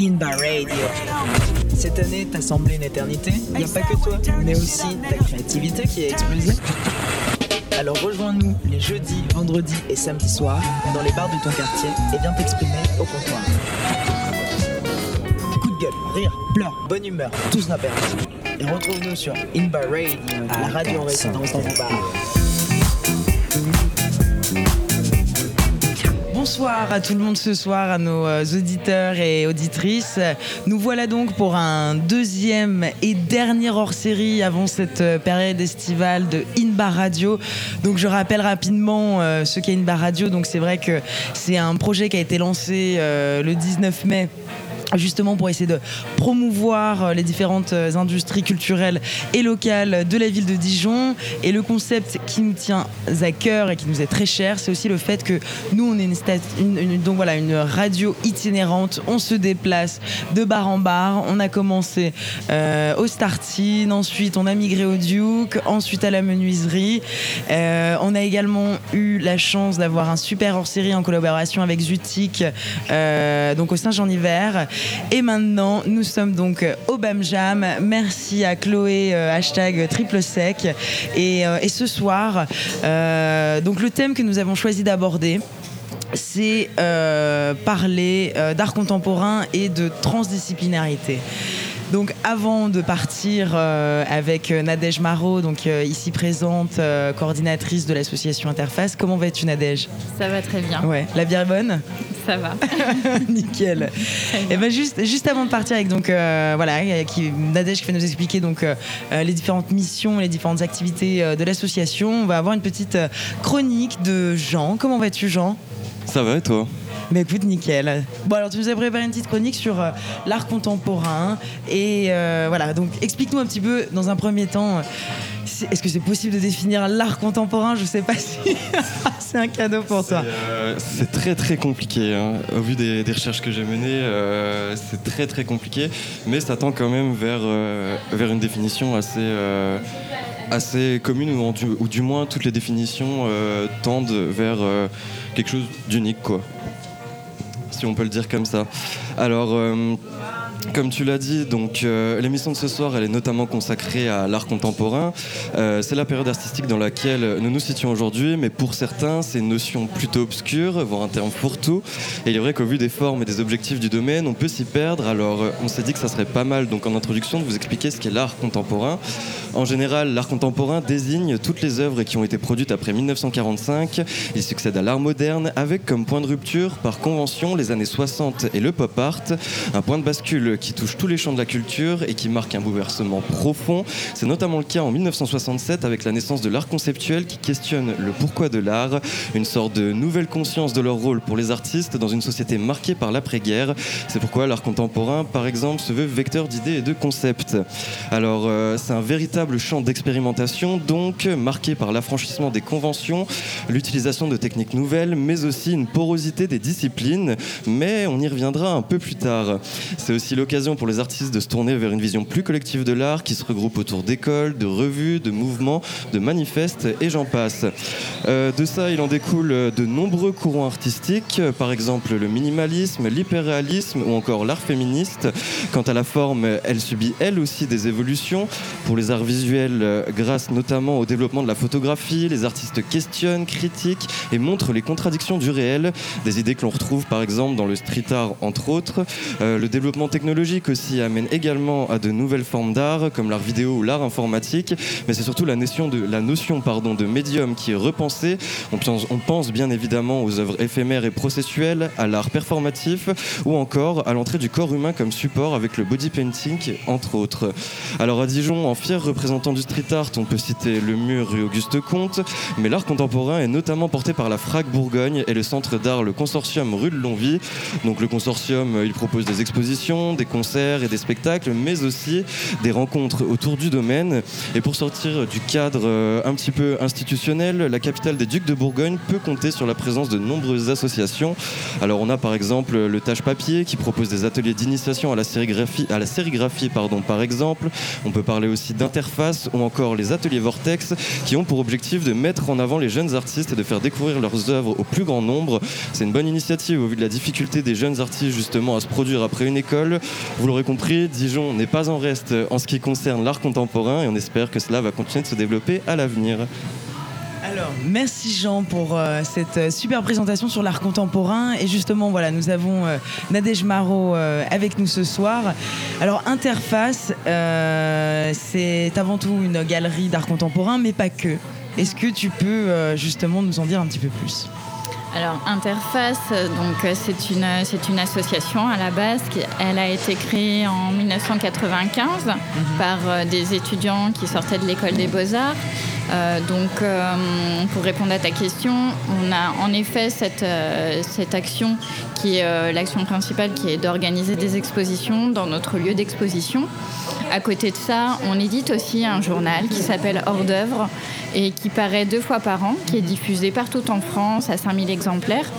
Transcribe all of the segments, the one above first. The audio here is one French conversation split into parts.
Inba Radio. Cette année t'a semblé une éternité Il n'y a pas que toi, mais aussi ta créativité qui a explosé. Alors rejoins-nous les jeudis, vendredis et samedis soirs dans les bars de ton quartier et viens t'exprimer au comptoir. Coup de gueule, rire, pleurs, bonne humeur, tout sera permis. Et retrouve-nous sur Inba Radio, la radio en résidence dans vos bars. Bonsoir à tout le monde ce soir, à nos euh, auditeurs et auditrices. Nous voilà donc pour un deuxième et dernier hors-série avant cette euh, période estivale de Inbar Radio. Donc je rappelle rapidement euh, ce qu'est Inbar Radio. Donc c'est vrai que c'est un projet qui a été lancé le 19 mai justement pour essayer de promouvoir euh, les différentes euh, industries culturelles et locales de la ville de Dijon. Et le concept qui nous tient à cœur et qui nous est très cher, c'est aussi le fait que nous, on est une, donc voilà, une radio itinérante. On se déplace de bar en bar. On a commencé euh, au Startine, ensuite on a migré au Duke, ensuite à la menuiserie. On a également eu la chance d'avoir un super hors-série en collaboration avec Zutik, donc au Saint-Jean-Hiver. Et maintenant, nous sommes donc au Bam Jam. Merci à Chloé, euh, hashtag triple sec. Et, euh, ce soir, euh, le thème que nous avons choisi d'aborder, c'est euh, parler euh, d'art contemporain et de transdisciplinarité. Donc avant de partir euh, avec euh, Nadège Marot, donc euh, ici présente, euh, coordinatrice de l'association Interface, comment vas-tu Nadège? Ça va très bien, Ouais, la bière est bonne? Ça va. Nickel. Et ben juste, juste avant de partir avec donc euh, voilà, qui, Nadège qui va nous expliquer donc les différentes missions, les différentes activités euh, de l'association, on va avoir une petite chronique de Jean. Comment vas-tu Jean? Ça va et toi? Mais écoute, nickel. Bon, alors tu nous as préparé une petite chronique sur euh, l'art contemporain. Et euh, voilà, donc explique-nous un petit peu, dans un premier temps, est-ce que c'est possible de définir l'art contemporain? Je sais pas si c'est un cadeau pour toi. Euh, C'est très très compliqué. hein. Au vu des, des recherches que j'ai menées, c'est très très compliqué. Mais ça tend quand même vers, vers une définition assez, assez commune, ou, du, ou du moins toutes les définitions euh, tendent vers euh, quelque chose d'unique, quoi. On peut le dire comme ça. Alors. Comme tu l'as dit, donc euh, l'émission de ce soir, elle est notamment consacrée à l'art contemporain. Euh, c'est la période artistique dans laquelle nous nous situons aujourd'hui, mais pour certains, c'est une notion plutôt obscure, voire un terme fourre-tout. Et il est vrai qu'au vu des formes et des objectifs du domaine, on peut s'y perdre. Alors, euh, on s'est dit que ça serait pas mal, donc en introduction, de vous expliquer ce qu'est l'art contemporain. En général, l'art contemporain désigne toutes les œuvres qui ont été produites après 1945. Il succède à l'art moderne, avec comme point de rupture, par convention, les années 60 et le pop art, un point de bascule qui touche tous les champs de la culture et qui marque un bouleversement profond. C'est notamment le cas en 1967 avec la naissance de l'art conceptuel qui questionne le pourquoi de l'art, une sorte de nouvelle conscience de leur rôle pour les artistes dans une société marquée par l'après-guerre. C'est pourquoi l'art contemporain, par exemple, se veut vecteur d'idées et de concepts. Alors, euh, c'est un véritable champ d'expérimentation, donc marqué par l'affranchissement des conventions, l'utilisation de techniques nouvelles, mais aussi une porosité des disciplines. Mais on y reviendra un peu plus tard. C'est aussi l'occasion pour les artistes de se tourner vers une vision plus collective de l'art qui se regroupe autour d'écoles, de revues, de mouvements, de manifestes et j'en passe. Euh, de ça, il en découle de nombreux courants artistiques, euh, par exemple le minimalisme, l'hyperréalisme ou encore l'art féministe. Quant à la forme, elle subit elle aussi des évolutions. Pour les arts visuels, euh, grâce notamment au développement de la photographie, les artistes questionnent, critiquent et montrent les contradictions du réel, des idées que l'on retrouve par exemple dans le street art entre autres. Euh, le développement technologique aussi amène également à de nouvelles formes d'art comme l'art vidéo ou l'art informatique, mais c'est surtout la notion de, la notion, pardon, de médium qui est repensée. On pense, on pense bien évidemment aux œuvres éphémères et processuelles, à l'art performatif ou encore à l'entrée du corps humain comme support avec le body painting entre autres. Alors à Dijon, en fier représentant du street art, on peut citer le mur rue Auguste Comte, mais l'art contemporain est notamment porté par la FRAC Bourgogne et le centre d'art le consortium rue de Longvie. Donc le consortium, il propose des expositions, des des concerts et des spectacles, mais aussi des rencontres autour du domaine. Et pour sortir du cadre euh, un petit peu institutionnel, la capitale des Ducs de Bourgogne peut compter sur la présence de nombreuses associations. Alors on a par exemple le Tâche Papier qui propose des ateliers d'initiation à la sérigraphie, à la sérigraphie pardon, par exemple. On peut parler aussi d'Interface ou encore les ateliers Vortex qui ont pour objectif de mettre en avant les jeunes artistes et de faire découvrir leurs œuvres au plus grand nombre. C'est une bonne initiative au vu de la difficulté des jeunes artistes justement à se produire après une école. Vous l'aurez compris, Dijon n'est pas en reste en ce qui concerne l'art contemporain et on espère que cela va continuer de se développer à l'avenir. Alors, merci Jean pour euh, cette euh, super présentation sur l'art contemporain. Et justement, voilà, nous avons euh, Nadège Marot avec nous ce soir. Alors, Interface, c'est avant tout une galerie d'art contemporain, mais pas que. Est-ce que tu peux justement nous en dire un petit peu plus? Alors Interface, donc c'est une c'est une association à la base qui elle a été créée en 1995 mhm. par des étudiants qui sortaient de l'école des beaux arts euh, donc, euh, pour répondre à ta question, on a en effet cette, euh, cette action qui est l'action principale, qui est d'organiser des expositions dans notre lieu d'exposition. À côté de ça, on édite aussi un journal qui s'appelle Hors d'œuvre et qui paraît deux fois par an, qui est diffusé partout en France à 5000 exemplaires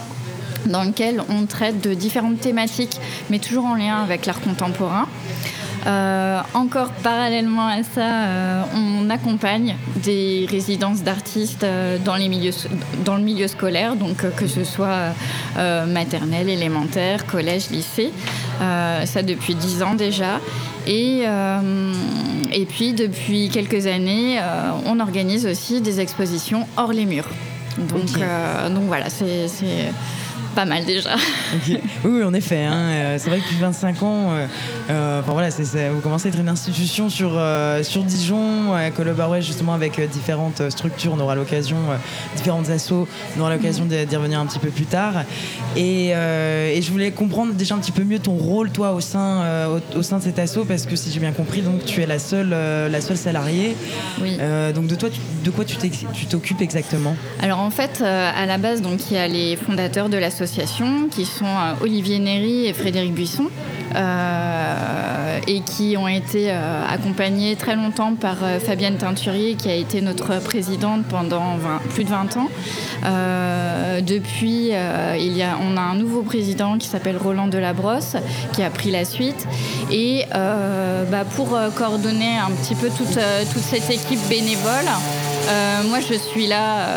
dans lequel on traite de différentes thématiques, mais toujours en lien avec l'art contemporain. Euh, encore parallèlement à ça, euh, on accompagne des résidences d'artistes euh, dans, les milieux, dans le milieu scolaire, donc que ce soit maternelle, élémentaire, collège, lycée. ça depuis dix ans déjà. Et, et puis depuis quelques années, on organise aussi des expositions hors les murs. Donc, donc voilà, c'est pas mal déjà. Oui, en effet. Hein, euh, c'est vrai que depuis 25 ans, euh, euh, voilà, vous commencez à être une institution sur, sur Dijon, à collaborer justement avec différentes structures. On aura l'occasion, différentes assos, on aura l'occasion d'y revenir un petit peu plus tard. Et, je voulais comprendre déjà un petit peu mieux ton rôle, toi, au sein, au, sein de cet asso, parce que si j'ai bien compris, donc tu es la seule, la seule salariée. Oui. donc de, toi, de quoi tu t'occupes exactement? Alors en fait, à la base, donc il y a les fondateurs de l'association qui sont euh, Olivier Néry et Frédéric Buisson euh, et qui ont été euh, accompagnés très longtemps par Fabienne Teinturier qui a été notre présidente pendant plus de 20 ans. depuis, il y a, on a un nouveau président qui s'appelle Roland Delabrosse qui a pris la suite et bah, pour coordonner un petit peu toute, cette équipe bénévole, moi je suis là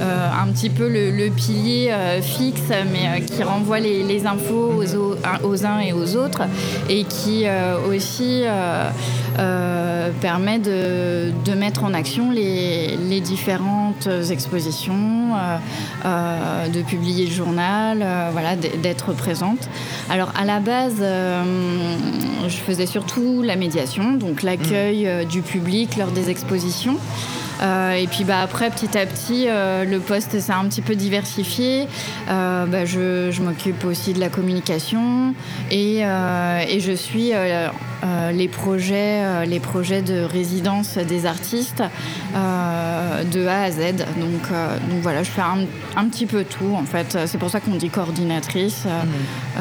un petit peu le, pilier euh, fixe, mais euh, qui renvoie les, infos aux, uns et aux autres, et qui aussi permet de, mettre en action les, différentes expositions, de publier le journal, voilà, d'être présente. Alors à la base, je faisais surtout la médiation, donc l'accueil du public lors des expositions. Euh, et puis bah, après, petit à petit, euh, le poste s'est un petit peu diversifié. Euh, bah, je, je m'occupe aussi de la communication et, et je suis les, projets, les projets de résidence des artistes de A à Z. Donc, donc voilà, je fais un, un, petit peu tout en fait. C'est pour ça qu'on dit coordinatrice. Mmh.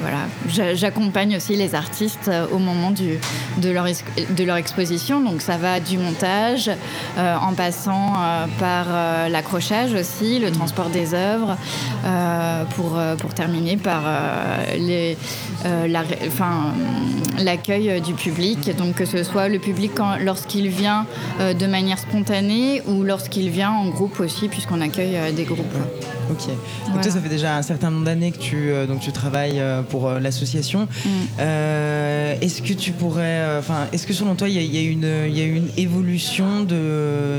voilà. J'accompagne aussi les artistes au moment du, de, leur, de leur exposition. Donc ça va du montage, euh, en passant euh, par euh, l'accrochage aussi, le transport des œuvres, pour, pour terminer par l'accueil du public. Donc que ce soit le public lorsqu'il vient de manière spontanée ou lorsqu'il vient en groupe aussi, puisqu'on accueille des groupes. Ok. Donc toi, ça fait déjà un certain nombre d'années que tu, donc tu travailles pour l'association. Mm. est-ce que tu pourrais, enfin, est-ce que selon toi, il y, a une, il y a une évolution de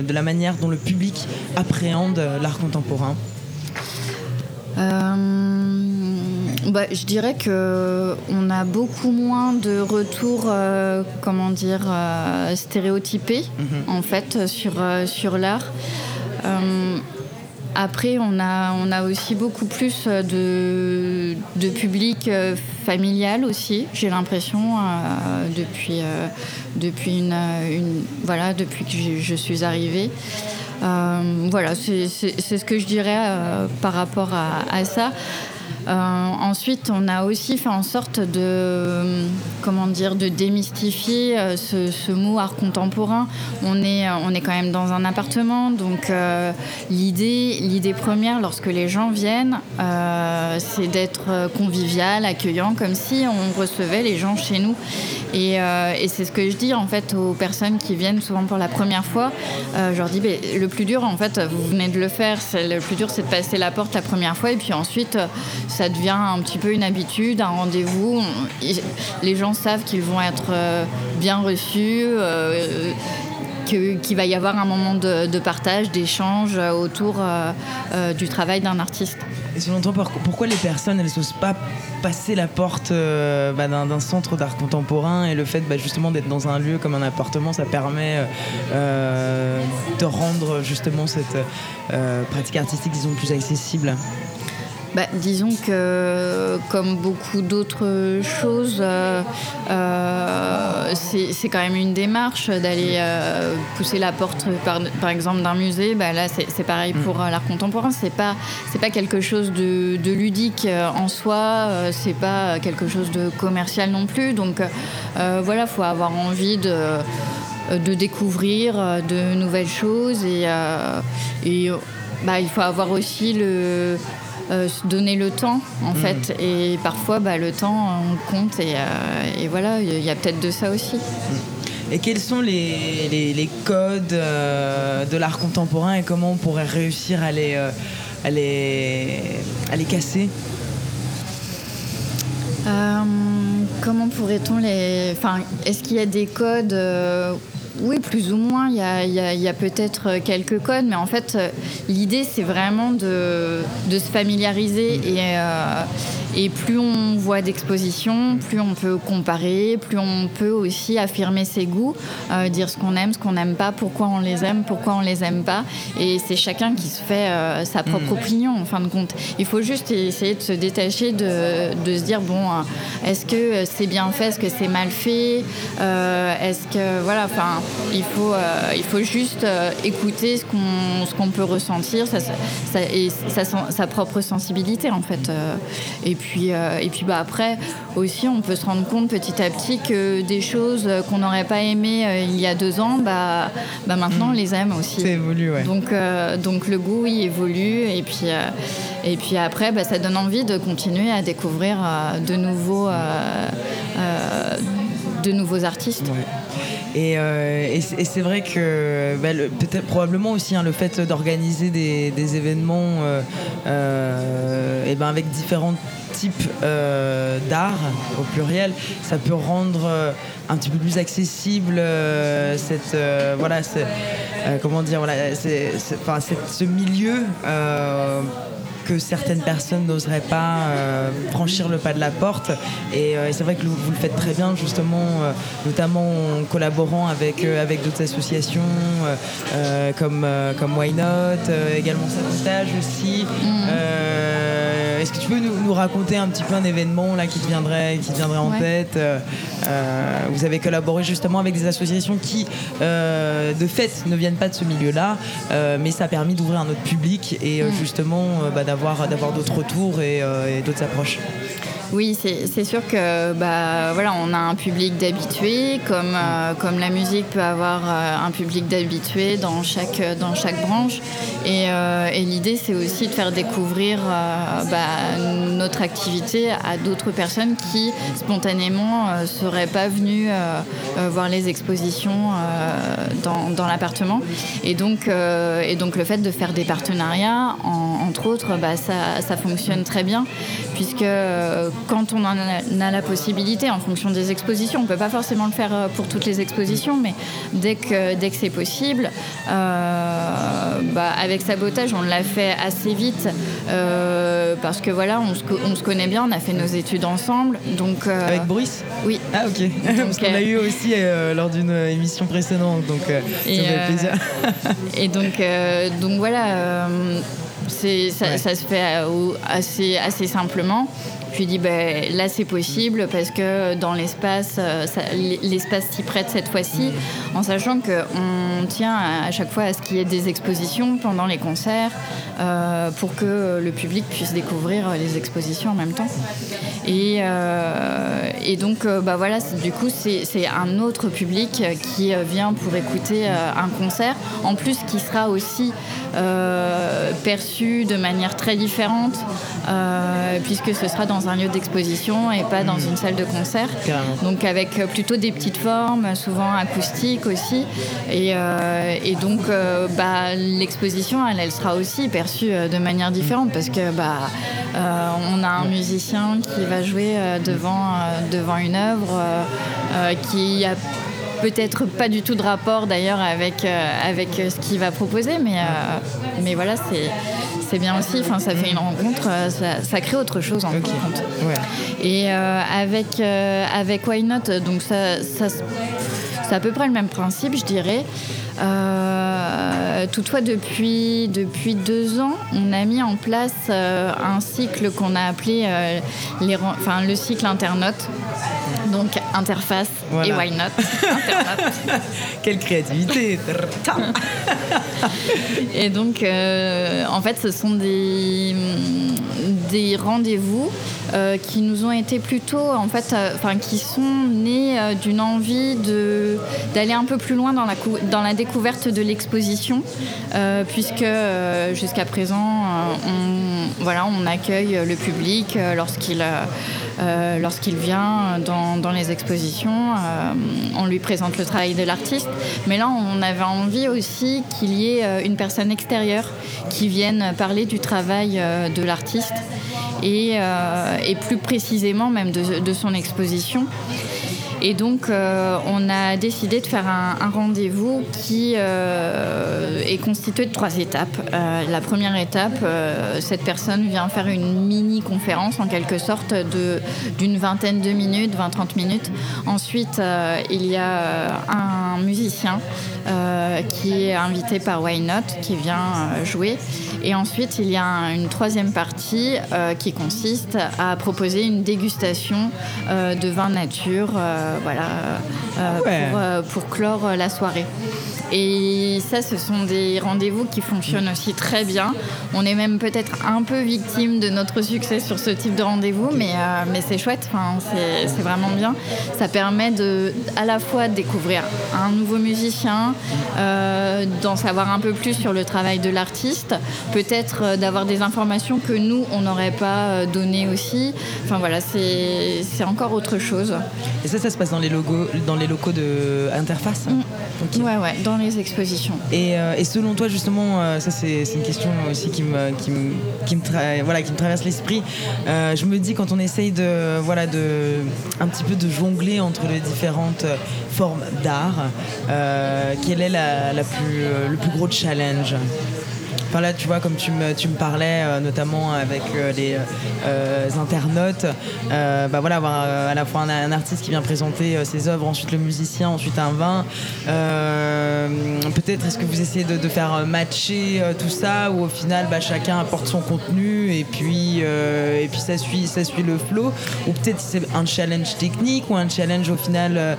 de, la manière dont le public appréhende l'art contemporain? Euh, bah, je dirais que on a beaucoup moins de retours, euh, comment dire, euh, stéréotypés mhm. en fait sur sur l'art. Après, on a, on a aussi beaucoup plus de, de public familial aussi, j'ai l'impression, depuis, depuis, une, voilà, depuis que je, suis arrivée. Euh, voilà, c'est ce que je dirais euh, par rapport à, ça. Ensuite, on a aussi fait en sorte de, comment dire, de démystifier ce, mot art contemporain. On est, on est quand même dans un appartement, donc l'idée, l'idée première lorsque les gens viennent, c'est d'être convivial, accueillant, comme si on recevait les gens chez nous. Et, et c'est ce que je dis en fait aux personnes qui viennent souvent pour la première fois. je leur dis, le plus dur, en fait, vous venez de le faire. Le plus dur, c'est de passer la porte la première fois. Et puis ensuite, ça devient un petit peu une habitude, un rendez-vous. Les gens savent qu'ils vont être euh, bien reçus. Euh, qu'il va y avoir un moment de, partage, d'échange autour euh, du travail d'un artiste. Et selon toi, pourquoi les personnes, elles n'osent pas passer la porte bah, d'un centre d'art contemporain et le fait bah, justement d'être dans un lieu comme un appartement, ça permet de rendre justement cette pratique artistique, disons, plus accessible? Bah, disons que, comme beaucoup d'autres choses, euh, euh, c'est quand même une démarche d'aller euh, pousser la porte, par, exemple, d'un musée. Bah, là, c'est pareil pour l'art contemporain. C'est pas, pas quelque chose de, ludique en soi. c'est pas quelque chose de commercial non plus. Donc, voilà, faut avoir envie de de découvrir de nouvelles choses et, et bah, il faut avoir aussi le, se donner le temps en mm. fait. Et parfois, bah, le temps, on compte et, euh, voilà, il y a peut-être de ça aussi. Et quels sont les, les, codes euh, de l'art contemporain et comment on pourrait réussir à les, à les, à les casser? Comment pourrait-on les. Enfin, est-ce qu'il y a des codes oui, plus ou moins. Il y a, peut-être quelques codes, mais en fait, l'idée, c'est vraiment de, se familiariser. Et, euh, et plus on voit d'expositions, plus on peut comparer, plus on peut aussi affirmer ses goûts, euh, dire ce qu'on aime, ce qu'on n'aime pas, pourquoi on les aime, pourquoi on les aime pas. Et c'est chacun qui se fait euh, sa propre hmm. opinion, en fin de compte. Il faut juste essayer de se détacher, de, de se dire bon, est-ce que c'est bien fait, est-ce que c'est mal fait, est-ce que voilà, enfin il faut, euh, il faut juste euh, écouter ce qu'on, ce qu'on peut ressentir ça, et sa, propre sensibilité en fait. Euh. et puis, et puis bah, après aussi, on peut se rendre compte petit à petit que des choses qu'on n'aurait pas aimées il y a deux ans, bah, bah maintenant on les aime aussi. Ça évolue, ouais. Donc, donc le goût il évolue et puis, et puis après bah, ça donne envie de continuer à découvrir de nouveaux, de nouveaux artistes. Euh, et, c'est vrai que bah, peut-être probablement aussi hein, le fait d'organiser des, événements euh, euh, et ben avec différents types d'art au pluriel, ça peut rendre un petit peu plus accessible cette voilà comment dire voilà ce milieu que certaines personnes n'oseraient pas euh, franchir le pas de la porte. Et, euh, c'est vrai que vous, le faites très bien, justement, euh, notamment en collaborant avec, avec d'autres associations comme, comme Why Not, également Sabotage aussi. Mm. Est-ce que tu peux nous, raconter un petit peu un événement là qui te viendrait, qui viendrait en tête Vous avez collaboré justement avec des associations qui, de fait, ne viennent pas de ce milieu-là, mais ça a permis d'ouvrir un autre public et mm. justement bah, d'avoir d'autres retours et d'autres approches. Oui, c'est sûr que bah, voilà, on a un public d'habitués, comme, euh, comme la musique peut avoir euh, un public d'habitués dans chaque, dans chaque branche. Et, euh, l'idée, c'est aussi de faire découvrir bah, notre activité à d'autres personnes qui, spontanément, ne seraient pas venues voir les expositions dans, dans l'appartement. Et donc, et donc, le fait de faire des partenariats, entre autres, bah, ça, ça fonctionne très bien, puisque quand on en a la possibilité, en fonction des expositions, on ne peut pas forcément le faire euh, pour toutes les expositions, mais dès que, dès que c'est possible, euh, bah, avec Sabotage, on l'a fait assez vite, euh, parce que voilà, on se, on se, connaît bien, on a fait nos études ensemble. Donc, avec Boris? Oui. Ah ok, parce qu'on l'a eu aussi lors d'une émission précédente, donc ça fait plaisir. et donc, donc voilà ça, ça, se fait assez, assez simplement. Je lui dis, ben, là c'est possible parce que dans l'espace, euh, l'espace s'y prête cette fois-ci, en sachant qu'on tient à chaque fois à ce qu'il y ait des expositions pendant les concerts euh, pour que le public puisse découvrir les expositions en même temps. Et, euh, et donc, bah voilà, du coup, c'est un autre public qui vient pour écouter un concert, en plus qui sera aussi perçu de manière très différente, puisque ce sera dans un lieu d'exposition et pas dans une salle de concert. Donc avec euh, plutôt des petites formes, souvent acoustiques aussi. Et, euh, donc euh, bah, l'exposition, elle, elle, sera aussi perçue de manière différente parce que bah, on a un musicien qui va jouer devant, devant une œuvre qui a peut-être pas du tout de rapport d'ailleurs avec, avec ce qu'il va proposer, mais, mais voilà, c'est c'est bien aussi. Enfin, ça fait une rencontre, euh, ça, crée autre chose en okay. compte. Et euh, avec euh, avec Why Not, donc ça, ça c'est à peu près le même principe, je dirais. Toutefois, depuis, depuis deux ans, on a mis en place un cycle qu'on a appelé les, enfin, le cycle internaute. Donc interface et why not? Quelle créativité. Et donc euh, en fait ce sont des, des rendez-vous euh, qui nous ont été plutôt en fait euh, enfin qui sont nés d'une envie d'aller un peu plus loin dans la dans la découverte de l'exposition puisque jusqu'à présent on voilà on accueille le public lorsqu'il euh, lorsqu'il vient dans, les expositions, euh, on lui présente le travail de l'artiste. Mais là, on avait envie aussi qu'il y ait euh, une personne extérieure qui vienne parler du travail de l'artiste et, plus précisément même de son exposition. Et donc, euh, on a décidé de faire un, rendez-vous qui euh, est constitué de trois étapes. Euh, la première étape, cette personne vient faire une mini-conférence, en quelque sorte, d'une vingtaine de minutes, 20-30 minutes. Ensuite, il y a un musicien qui est invité par Why Not, qui vient jouer. Et ensuite, il y a une troisième partie qui consiste à proposer une dégustation de vin nature voilà, euh, pour, euh, pour, clore la soirée. Et ça, ce sont des rendez-vous qui fonctionnent aussi très bien. On est même peut-être un peu victime de notre succès sur ce type de rendez-vous, mais, mais c'est chouette, enfin, c'est vraiment bien. Ça permet de, à la fois de découvrir un nouveau musicien, d'en savoir un peu plus sur le travail de l'artiste, peut-être d'avoir des informations que nous, on n'aurait pas données aussi. Enfin voilà, c'est encore autre chose. Et ça, ça se passe dans les, logos, dans les locaux de Interface? Mm. Ouais, ouais, dans les expositions. Et, euh, et selon toi, justement, euh, ça c'est une question aussi qui me, qui me, me, voilà, qui me traverse l'esprit. Euh, je me dis, quand on essaye de, voilà, de, un petit peu de jongler entre les différentes formes d'art, quel est le plus gros challenge? Enfin là, tu vois, comme tu me, tu me parlais, euh, notamment avec euh, les euh, internautes, bah voilà, avoir à la fois un, artiste qui vient présenter ses œuvres, ensuite le musicien, ensuite un vin. Peut-être est-ce que vous essayez de, faire matcher tout ça, ou au final, bah, chacun apporte son contenu et puis, et puis ça, suit, ça suit le flow, ou peut-être c'est un challenge technique ou un challenge au final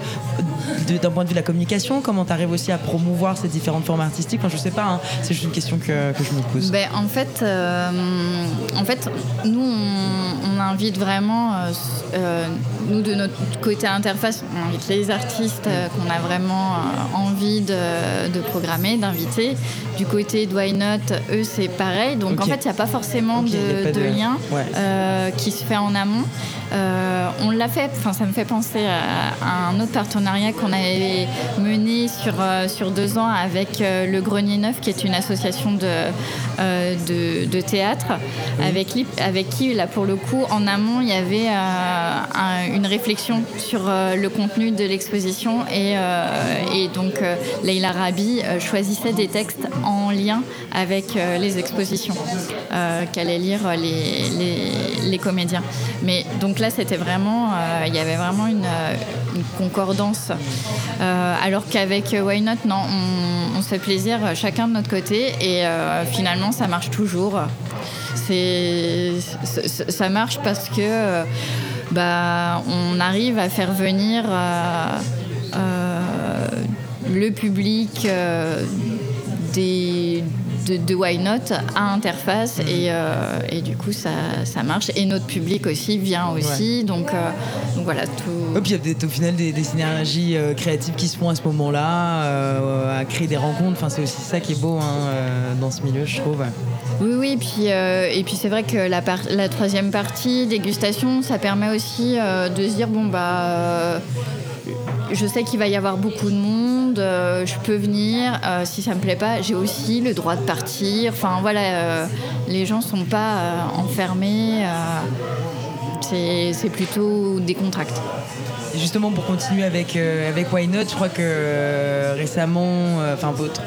d'un point de vue de la communication, comment tu arrives aussi à promouvoir ces différentes formes artistiques? Enfin, Je sais pas, hein. c'est juste une question que, je me pose. Ben, en, fait, euh, en fait, nous, on, invite vraiment, euh, euh, nous de notre côté interface, on invite les artistes qu'on a vraiment envie de, programmer, d'inviter. Du côté de Why Not, eux, c'est pareil. Donc en fait, il n'y a pas forcément de, lien qui se fait en amont. on l'a fait, enfin ça me fait penser à, un autre partenariat qu'on avait mené sur, sur deux ans avec le Grenier Neuf, qui est une association de, euh, de, théâtre, avec, avec qui, là, pour le coup, en amont, il y avait une réflexion sur le contenu de l'exposition et, et, donc Leila Rabi choisissait des textes en lien avec les expositions qu'allaient lire les, les, comédiens. Mais donc là, c'était vraiment, il y avait vraiment une, une concordance. alors qu'avec Why Not, non, on, on, se fait plaisir chacun de notre côté et finalement, ça marche toujours. C'est, ça marche parce que bah, on arrive à faire venir euh, euh, le public euh, des de, Why Not à interface mhm. et, euh, et, du coup ça, ça, marche et notre public aussi vient aussi donc, euh, donc, voilà tout. Et puis il y a au final des, synergies euh, créatives qui se font à ce moment-là, à créer des rencontres. Enfin c'est aussi ça qui est beau hein, dans ce milieu je trouve. Oui oui puis et puis c'est vrai que la, la troisième partie dégustation ça permet aussi de se dire bon bah je sais qu'il va y avoir beaucoup de monde, euh, je peux venir. Euh, si ça me plaît pas, j'ai aussi le droit de partir. Enfin voilà, euh, les gens sont pas enfermés. c'est plutôt des contracts. justement, pour continuer avec, avec Why Not, je crois que récemment, enfin votre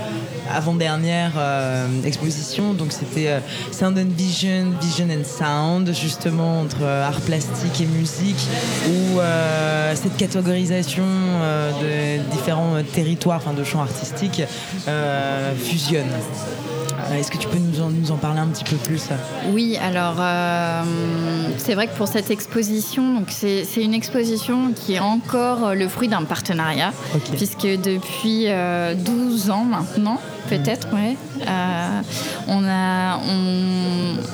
avant-dernière euh, exposition. Donc c'était euh, Sound and Vision, Vision and Sound, justement entre euh, art plastique et musique, où cette catégorisation de différents territoires, enfin de champs artistiques, fusionne. Est-ce que tu peux nous en, nous en, parler un petit peu plus Oui, alors c'est vrai que pour cette exposition, c'est une exposition qui est encore le fruit d'un partenariat, puisque depuis 12 ans maintenant, peut-être. Euh, on, a,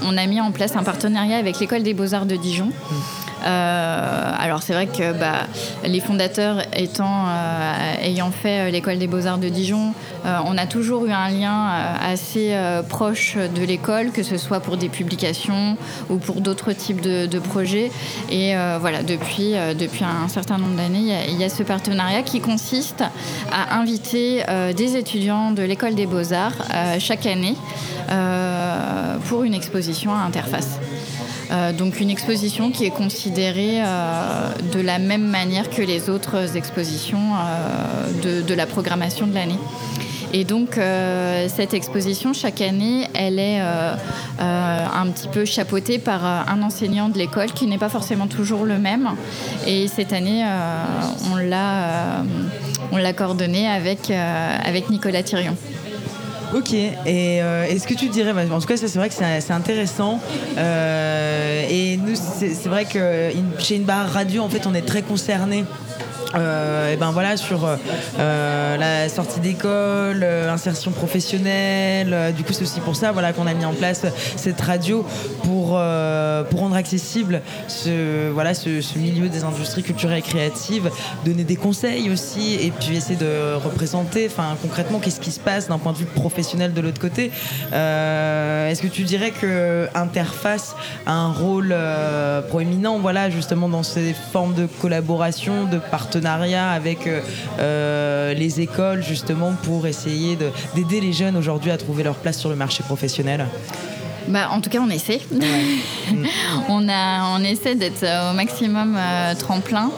on, a mis en place un partenariat avec l'école des beaux-arts de Dijon. Mm. Euh, alors c'est vrai que bah, les fondateurs euh, ayant fait euh, l'école des beaux-arts de Dijon, on a toujours eu un lien assez proche de l'école, que ce soit pour des publications ou pour d'autres types de, projets. Et voilà, depuis un certain nombre d'années, il y, a ce partenariat qui consiste à inviter des étudiants de l'école des beaux-arts chaque année pour une exposition à interface. Euh, donc une exposition qui est considérée euh, de la même manière que les autres expositions euh, de, la programmation de l'année. Et donc cette exposition, chaque année, elle est un petit peu chapeautée par un enseignant de l'école qui n'est pas forcément toujours le même. Et cette année, on l'a on l'a coordonné avec, avec Nicolas Thirion. Ok, et euh, est-ce que tu dirais, bah, en tout cas c'est vrai que c'est intéressant, euh, et nous c'est vrai que chez une barre radio en fait on est très concernés euh, et ben voilà sur euh, la sortie d'école, euh, insertion professionnelle. du coup, c'est aussi pour ça voilà qu'on a mis en place cette radio pour pour rendre accessible ce voilà ce, milieu des industries culturelles et créatives, donner des conseils aussi et puis essayer de représenter, enfin concrètement, qu'est-ce qui se passe d'un point de vue professionnel de l'autre côté. Est-ce que tu dirais que Interface a un rôle proéminent, voilà justement dans ces formes de collaboration, de partenariat avec euh, euh, les écoles justement pour essayer d'aider les jeunes aujourd'hui à trouver leur place sur le marché professionnel. Bah, en tout cas, on essaie. on, a, on essaie d'être au maximum euh, tremplin,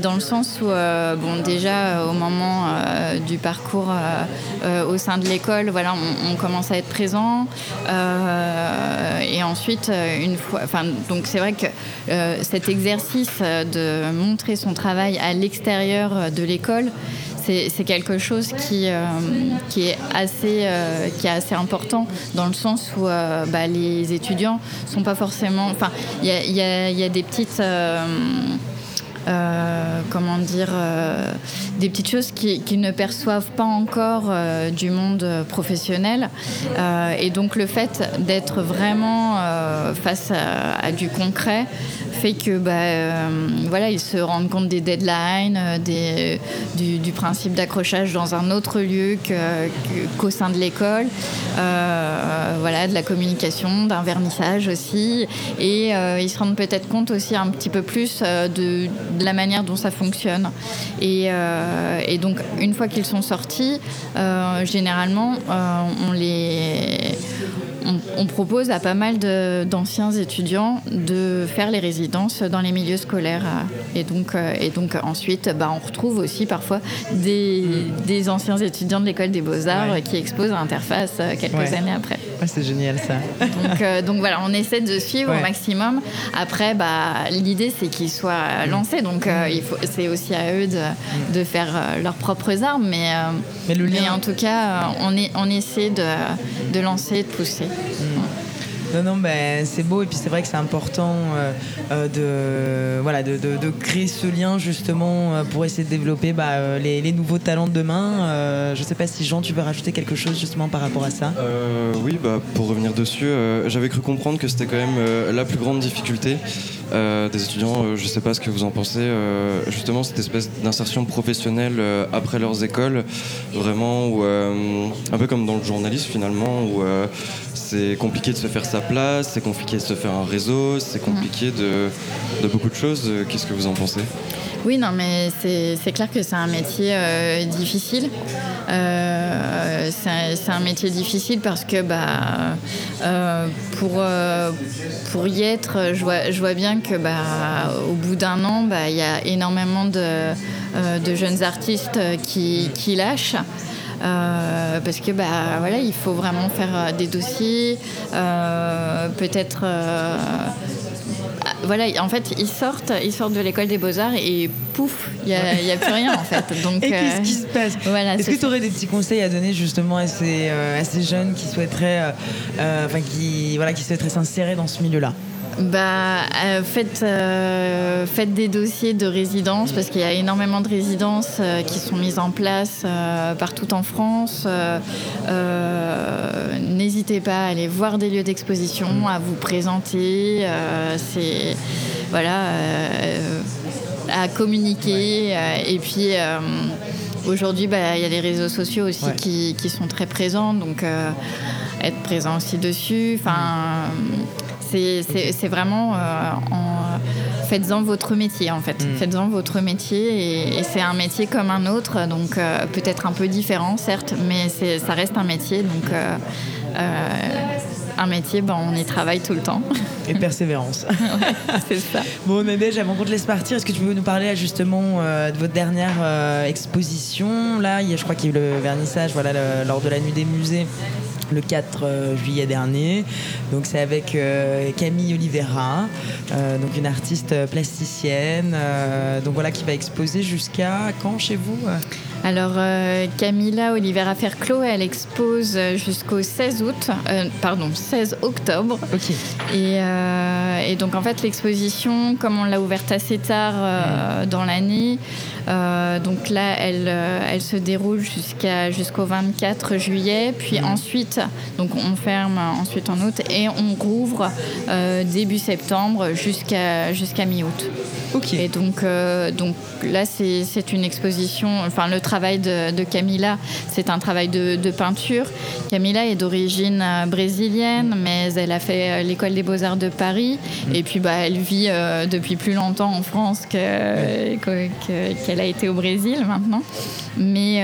dans le sens où, bon, déjà, au moment du parcours au sein de l'école, voilà, on, commence à être présent. et ensuite, une fois. Enfin, donc, c'est vrai que cet exercice de montrer son travail à l'extérieur de l'école, c'est quelque chose qui, euh, est assez, euh, qui est assez important dans le sens où euh, bah, les étudiants sont pas forcément. Enfin, il y a, des petites. Comment dire, des petites choses qu'ils ne perçoivent pas encore du monde professionnel. et donc le fait d'être vraiment face à, du concret, fait que bah, euh, voilà, ils se rendent compte des deadlines, euh, des, du, principe d'accrochage dans un autre lieu qu'au sein de l'école, euh, voilà, de la communication, d'un vernissage aussi, et ils se rendent peut-être compte aussi un petit peu plus de, la manière dont ça fonctionne. Et donc une fois qu'ils sont sortis, généralement on les on, propose à pas mal d'anciens étudiants de faire les résidences dans les milieux scolaires. Et donc, et donc ensuite, bah, on retrouve aussi parfois des, des anciens étudiants de l'école des beaux-arts qui exposent à Interface quelques années après. C'est génial ça. Donc, donc, voilà, on essaie de suivre au maximum. Après, bah, l'idée c'est qu'ils soient lancés. Donc il faut, c'est aussi à eux de, de faire leurs propres armes. Mais, mais, le mais en tout cas, on, est, on essaie de, de lancer, de pousser. Non, non, ben, c'est beau et puis c'est vrai que c'est important euh, euh, de, voilà, de, créer ce lien justement euh, pour essayer de développer bah, les, nouveaux talents de demain. je ne sais pas si Jean, tu veux rajouter quelque chose justement par rapport à ça Oui, bah, pour revenir dessus, j'avais cru comprendre que c'était quand même la plus grande difficulté des étudiants. je ne sais pas ce que vous en pensez. justement, cette espèce d'insertion professionnelle après leurs écoles, vraiment, où, un peu comme dans le journalisme finalement, où c'est compliqué de se faire sa place, c'est compliqué de se faire un réseau, c'est compliqué de, beaucoup de choses. Qu'est-ce que vous en pensez? Oui, non, mais c'est clair que c'est un métier euh, difficile. Euh, c'est un métier difficile parce que bah, euh, pour, pour y être, je vois, bien que bah, au bout d'un an, bah, il y a énormément de, jeunes artistes qui lâchent. Euh, parce que bah, voilà, il faut vraiment faire euh, des dossiers, euh, peut-être voilà, en fait, ils sortent, ils sortent de l'école des beaux-arts et pouf, il n'y a, a, plus rien en fait. Donc, et qu'est-ce qui se passe? voilà, Est-ce que tu aurais des petits conseils à donner justement à ces, à ces jeunes qui souhaiteraient, enfin, qui, voilà, qui souhaiteraient s'insérer dans ce milieu-là? Bah, euh, euh, faites, des dossiers de résidence parce qu'il y a énormément de résidences euh, qui sont mises en place partout en France. N'hésitez pas à aller voir des lieux d'exposition, à vous présenter. C'est voilà, à communiquer et puis. Aujourd'hui, bah, il y a les réseaux sociaux aussi qui, qui, sont très présents, donc être présent aussi dessus. Enfin, c'est vraiment euh, en, faites-en votre métier en fait. Mm. Faites-en votre métier et, c'est un métier comme un autre, donc euh, peut-être un peu différent certes, mais ça reste un métier. Donc euh, un métier, ben, on y travaille tout le temps. Et persévérance. c'est ça. Bon, Nadège, avant qu'on te laisse partir, est-ce que tu veux nous parler justement de votre dernière exposition? Là, je crois qu'il y a eu le vernissage voilà, lors de la nuit des musées le 4 euh, juillet dernier. Donc c'est avec euh, Camille Oliveira, euh, donc une artiste plasticienne, donc voilà qui va exposer jusqu'à quand chez vous alors, Camilla Oliveira Ferclos, elle expose jusqu'au 16 août, pardon, 16 octobre. Ok. Et, et donc, en fait, l'exposition, comme on l'a ouverte assez tard mm. dans l'année, donc là, elle, elle se déroule jusqu'à, jusqu'au 24 juillet. Puis mm. ensuite, donc on ferme ensuite en août et on rouvre euh, début septembre jusqu'à jusqu'à mi-août. Ok. Et donc, euh, donc là, c'est une exposition. Enfin, le travail de, Camilla, c'est un travail de, peinture. Camilla est d'origine euh, brésilienne, mais elle a fait l'école des beaux-arts de Paris. Mm. Et puis, bah, elle vit depuis plus longtemps en France qu'elle a été au Brésil maintenant. Mais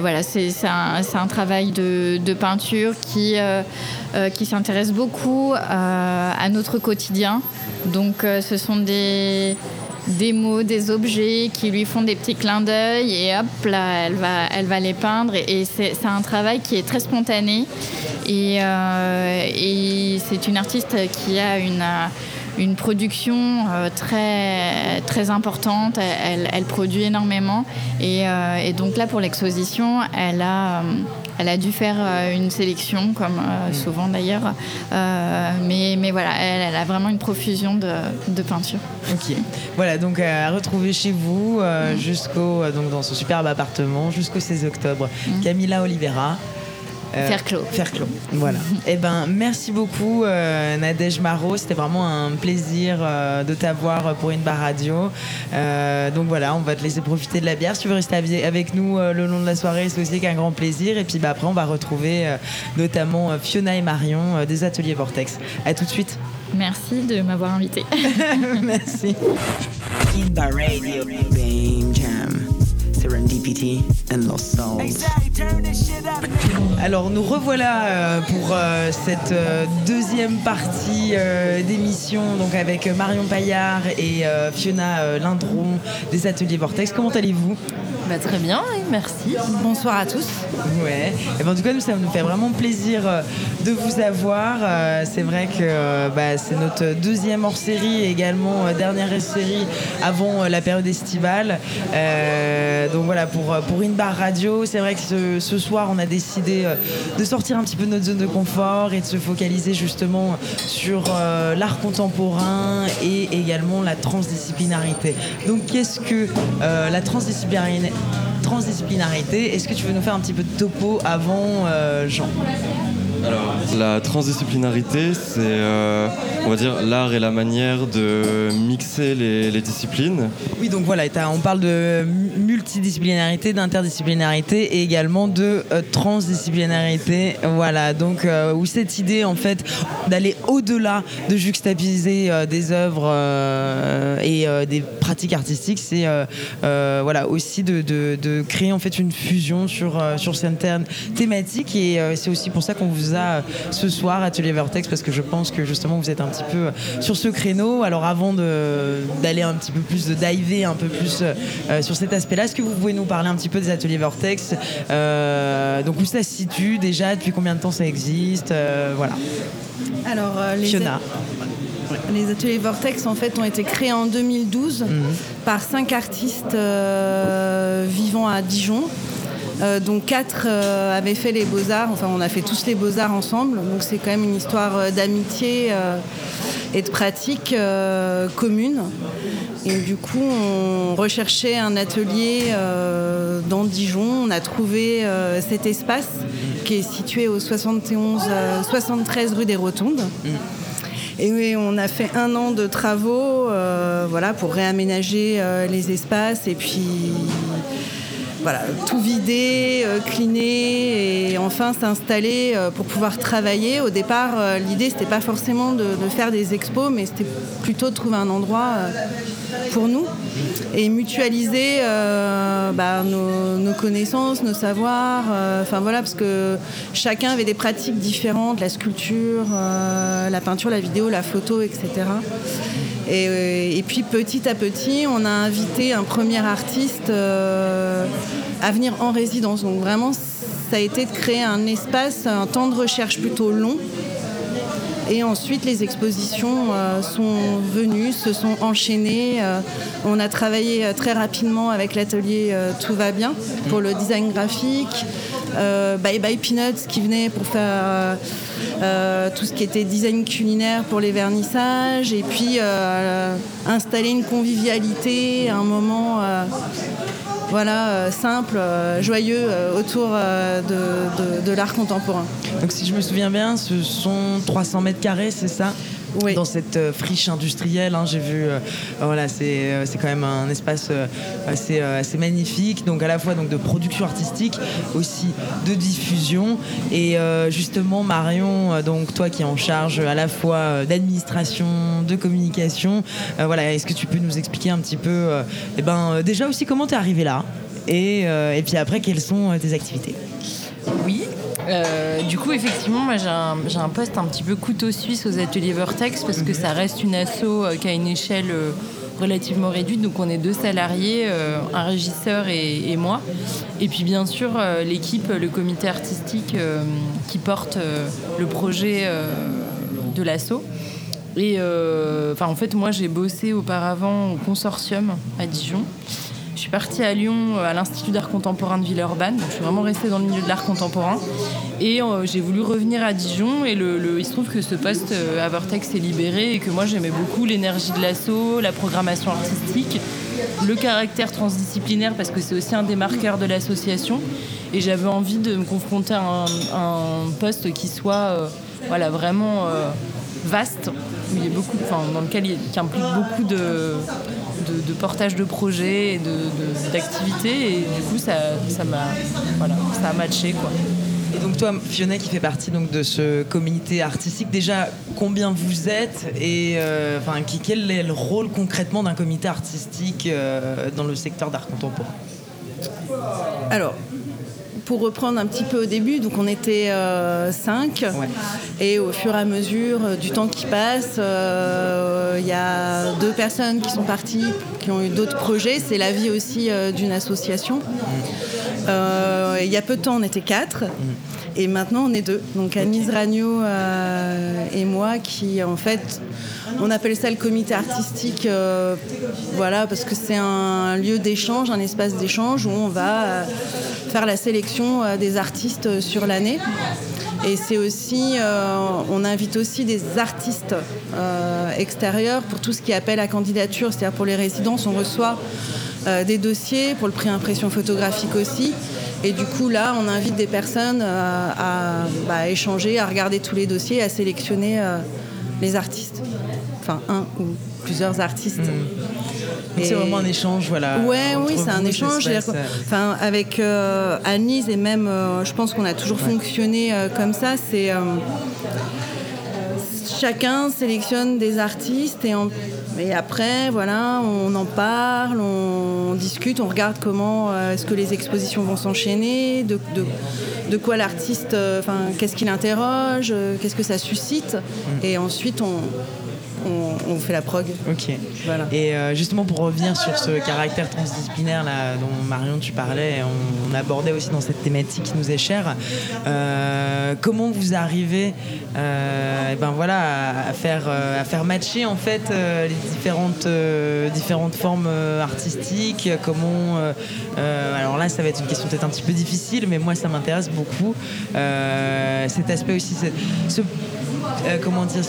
voilà, c'est un, travail de, peinture qui, euh, euh, qui s'intéresse beaucoup euh, à notre quotidien. Donc ce sont des, des mots, des objets qui lui font des petits clins d'œil et hop là, elle va, elle va les peindre. Et, c'est un travail qui est très spontané. Et c'est une artiste qui a une une production très, très importante. Elle, elle, produit énormément. Et, et, donc là, pour l'exposition, elle a, elle a dû faire euh, une sélection, comme euh, mm. souvent d'ailleurs. Euh, mais, mais voilà, elle, a vraiment une profusion de, de peinture. Ok. Voilà, donc à retrouver chez vous mm. jusqu'au donc dans ce superbe appartement jusqu'au 16 octobre. Mm. Camila Oliveira. Euh, faire clos. Faire clos. Voilà. eh ben, merci beaucoup, euh, Nadège Marot. C'était vraiment un plaisir euh, de t'avoir pour une barre radio. donc voilà, on va te laisser profiter de la bière. Si tu veux rester avec nous le long de la soirée, c'est aussi un grand plaisir. Et puis bah, après, on va retrouver notamment Fiona et Marion des Ateliers Vortex. À tout de suite. Merci de m'avoir invité. merci. Serendipity and Lost Souls. Alors nous revoilà euh, pour euh, cette euh, deuxième partie d'émission donc avec Marion Paillard et Fiona Lindron des ateliers Vortex. Comment allez-vous? Bah, très bien, merci. Bonsoir à tous. Ouais. Et ben, en tout cas, nous, ça nous fait vraiment plaisir de vous avoir. c'est vrai que bah, c'est notre deuxième hors-série et également dernière série avant la période estivale. donc voilà, pour, pour Inbar Radio, c'est vrai que ce, ce soir, on a décidé de sortir un petit peu de notre zone de confort et de se focaliser justement sur euh, l'art contemporain et également la transdisciplinarité. Donc qu'est-ce que euh, la transdisciplinarité transdisciplinarité. Est-ce que tu veux nous faire un petit peu de topo avant, euh, Jean? Alors, la transdisciplinarité, c'est, euh, on va dire, l'art et la manière de mixer les, disciplines. Oui, donc voilà, on parle de multidisciplinarité, d'interdisciplinarité et également de euh, transdisciplinarité. Voilà, donc euh, où cette idée, en fait, d'aller au-delà de juxtapiser des œuvres et des pratiques artistiques, c'est voilà aussi de, créer en fait une fusion sur sur certaines thématiques et c'est aussi pour ça qu'on vous euh, ce soir, Atelier Vertex, parce que je pense que justement vous êtes un petit peu euh, sur ce créneau. Alors avant d'aller un petit peu plus, de diver un peu plus euh, sur cet aspect-là, est-ce que vous pouvez nous parler un petit peu des Ateliers Vortex Donc où ça se situe déjà, depuis combien de temps ça existe Voilà. Alors, les Les ateliers Vortex en fait ont été créés en 2012 mhm. par cinq artistes vivant à Dijon. Euh, donc quatre euh, avaient fait les beaux-arts, enfin on a fait tous les beaux-arts ensemble, donc c'est quand même une histoire euh, d'amitié et de pratique commune. Et du coup, on recherchait un atelier dans Dijon. On a trouvé cet espace qui est situé au 71, 73 rue des Rotondes. Et on a fait un an de travaux voilà, pour réaménager les espaces et puis voilà, tout vider, euh, cleaner et enfin s'installer euh, pour pouvoir travailler. Au départ, euh, l'idée c'était pas forcément de, faire des expos, mais c'était plutôt de trouver un endroit pour nous et mutualiser bah, nos, connaissances, nos savoirs. Enfin voilà, parce que chacun avait des pratiques différentes, la sculpture, la peinture, la vidéo, la photo, etc. Et, et, puis petit à petit, on a invité un premier artiste à venir en résidence. Donc vraiment, ça a été de créer un espace, un temps de recherche plutôt long. Et ensuite, les expositions euh, sont venues, se sont enchaînées. Euh, on a travaillé euh, très rapidement avec l'atelier Tout va bien pour le design graphique. Bye Bye Peanuts qui venait pour faire tout ce qui était design culinaire pour les vernissages. Et puis installer une convivialité, un moment voilà, euh, simple, euh, joyeux euh, autour de, l'art contemporain. Donc si je me souviens bien, ce sont 300 mètres carrés, c'est ça? Dans cette friche industrielle. Hein, j'ai vu, voilà, c'est, quand même un espace assez, assez magnifique, donc à la fois donc, de production artistique, aussi de diffusion. Et justement, Marion, donc toi qui es en charge à la fois d'administration, de communication, voilà, est-ce que tu peux nous expliquer un petit peu, eh ben, déjà aussi comment tu es arrivé là euh, et, puis après, quelles sont euh, tes activités? Oui, euh, du coup, effectivement, moi j'ai un, poste un petit peu couteau suisse aux ateliers Vortex parce que ça reste une asso qui a une échelle relativement réduite. Donc on est deux salariés, un régisseur et, moi. Et puis bien sûr l'équipe, le comité artistique qui porte le projet de l'asso. Et enfin en fait moi j'ai bossé auparavant au consortium à Dijon. Suis partie à Lyon euh, à l'Institut d'art contemporain de Villeurbanne. Donc je suis vraiment restée dans le milieu de l'art contemporain. Et euh, j'ai voulu revenir à Dijon. Et il se trouve que ce poste euh, à Vortex est libéré et que moi j'aimais beaucoup l'énergie de l'assaut, la programmation artistique, le caractère transdisciplinaire parce que c'est aussi un des marqueurs de l'association. Et j'avais envie de me confronter à un, poste qui soit voilà, vraiment vaste, il y beaucoup, dans lequel il, qui implique beaucoup de, portage de projets et d'activités. et du coup, ça, ça, m'a, voilà, ça a matché. Quoi. Et donc toi, Fiona, qui fait partie donc, de ce comité artistique, déjà, combien vous êtes et euh, enfin, quel est le rôle concrètement d'un comité artistique euh, dans le secteur d'art contemporain? Alors, pour reprendre un petit peu au début, donc on était euh, cinq, et au fur et à mesure euh, du temps qui passe, euh, il y a deux personnes qui sont parties, qui ont eu d'autres projets. C'est la vie aussi d'une association. il y a peu de temps, on était quatre. Et maintenant, on est deux. Donc, Anise Ragno et moi, qui en fait, on appelle ça le comité artistique, voilà, parce que c'est un lieu d'échange, un espace d'échange où on va faire la sélection euh, des artistes euh, sur l'année. Et c'est aussi, euh, on invite aussi des artistes extérieurs pour tout ce qui appelle à candidature, c'est-à-dire pour les résidences, on reçoit des dossiers pour le prix impression photographique aussi. Et du coup, là, on invite des personnes à, bah, échanger, à regarder tous les dossiers, à sélectionner les artistes. Enfin, un ou plusieurs artistes. Mmh. C'est vraiment un échange, voilà. Ouais, oui, c'est un échange. Enfin, avec euh, Anise et même, euh, je pense qu'on a toujours fonctionné euh, comme ça. C'est chacun sélectionne des artistes et, et, après, voilà, on en parle, on, discute, on regarde comment est-ce que les expositions vont s'enchaîner, de, de, quoi l'artiste, enfin, qu'est-ce qu'il interroge, qu'est-ce que ça suscite, mm. et ensuite on on, fait la prog. Ok. Voilà. Et euh, justement pour revenir sur ce caractère transdisciplinaire là, dont Marion tu parlais, on, abordait aussi dans cette thématique qui nous est chère. Euh, comment vous arrivez, euh, ben voilà, à faire à faire matcher en fait les différentes différentes formes artistiques. Comment alors là ça va être une question peut-être un petit peu difficile, mais moi ça m'intéresse beaucoup. cet aspect aussi, ce euh, comment dire,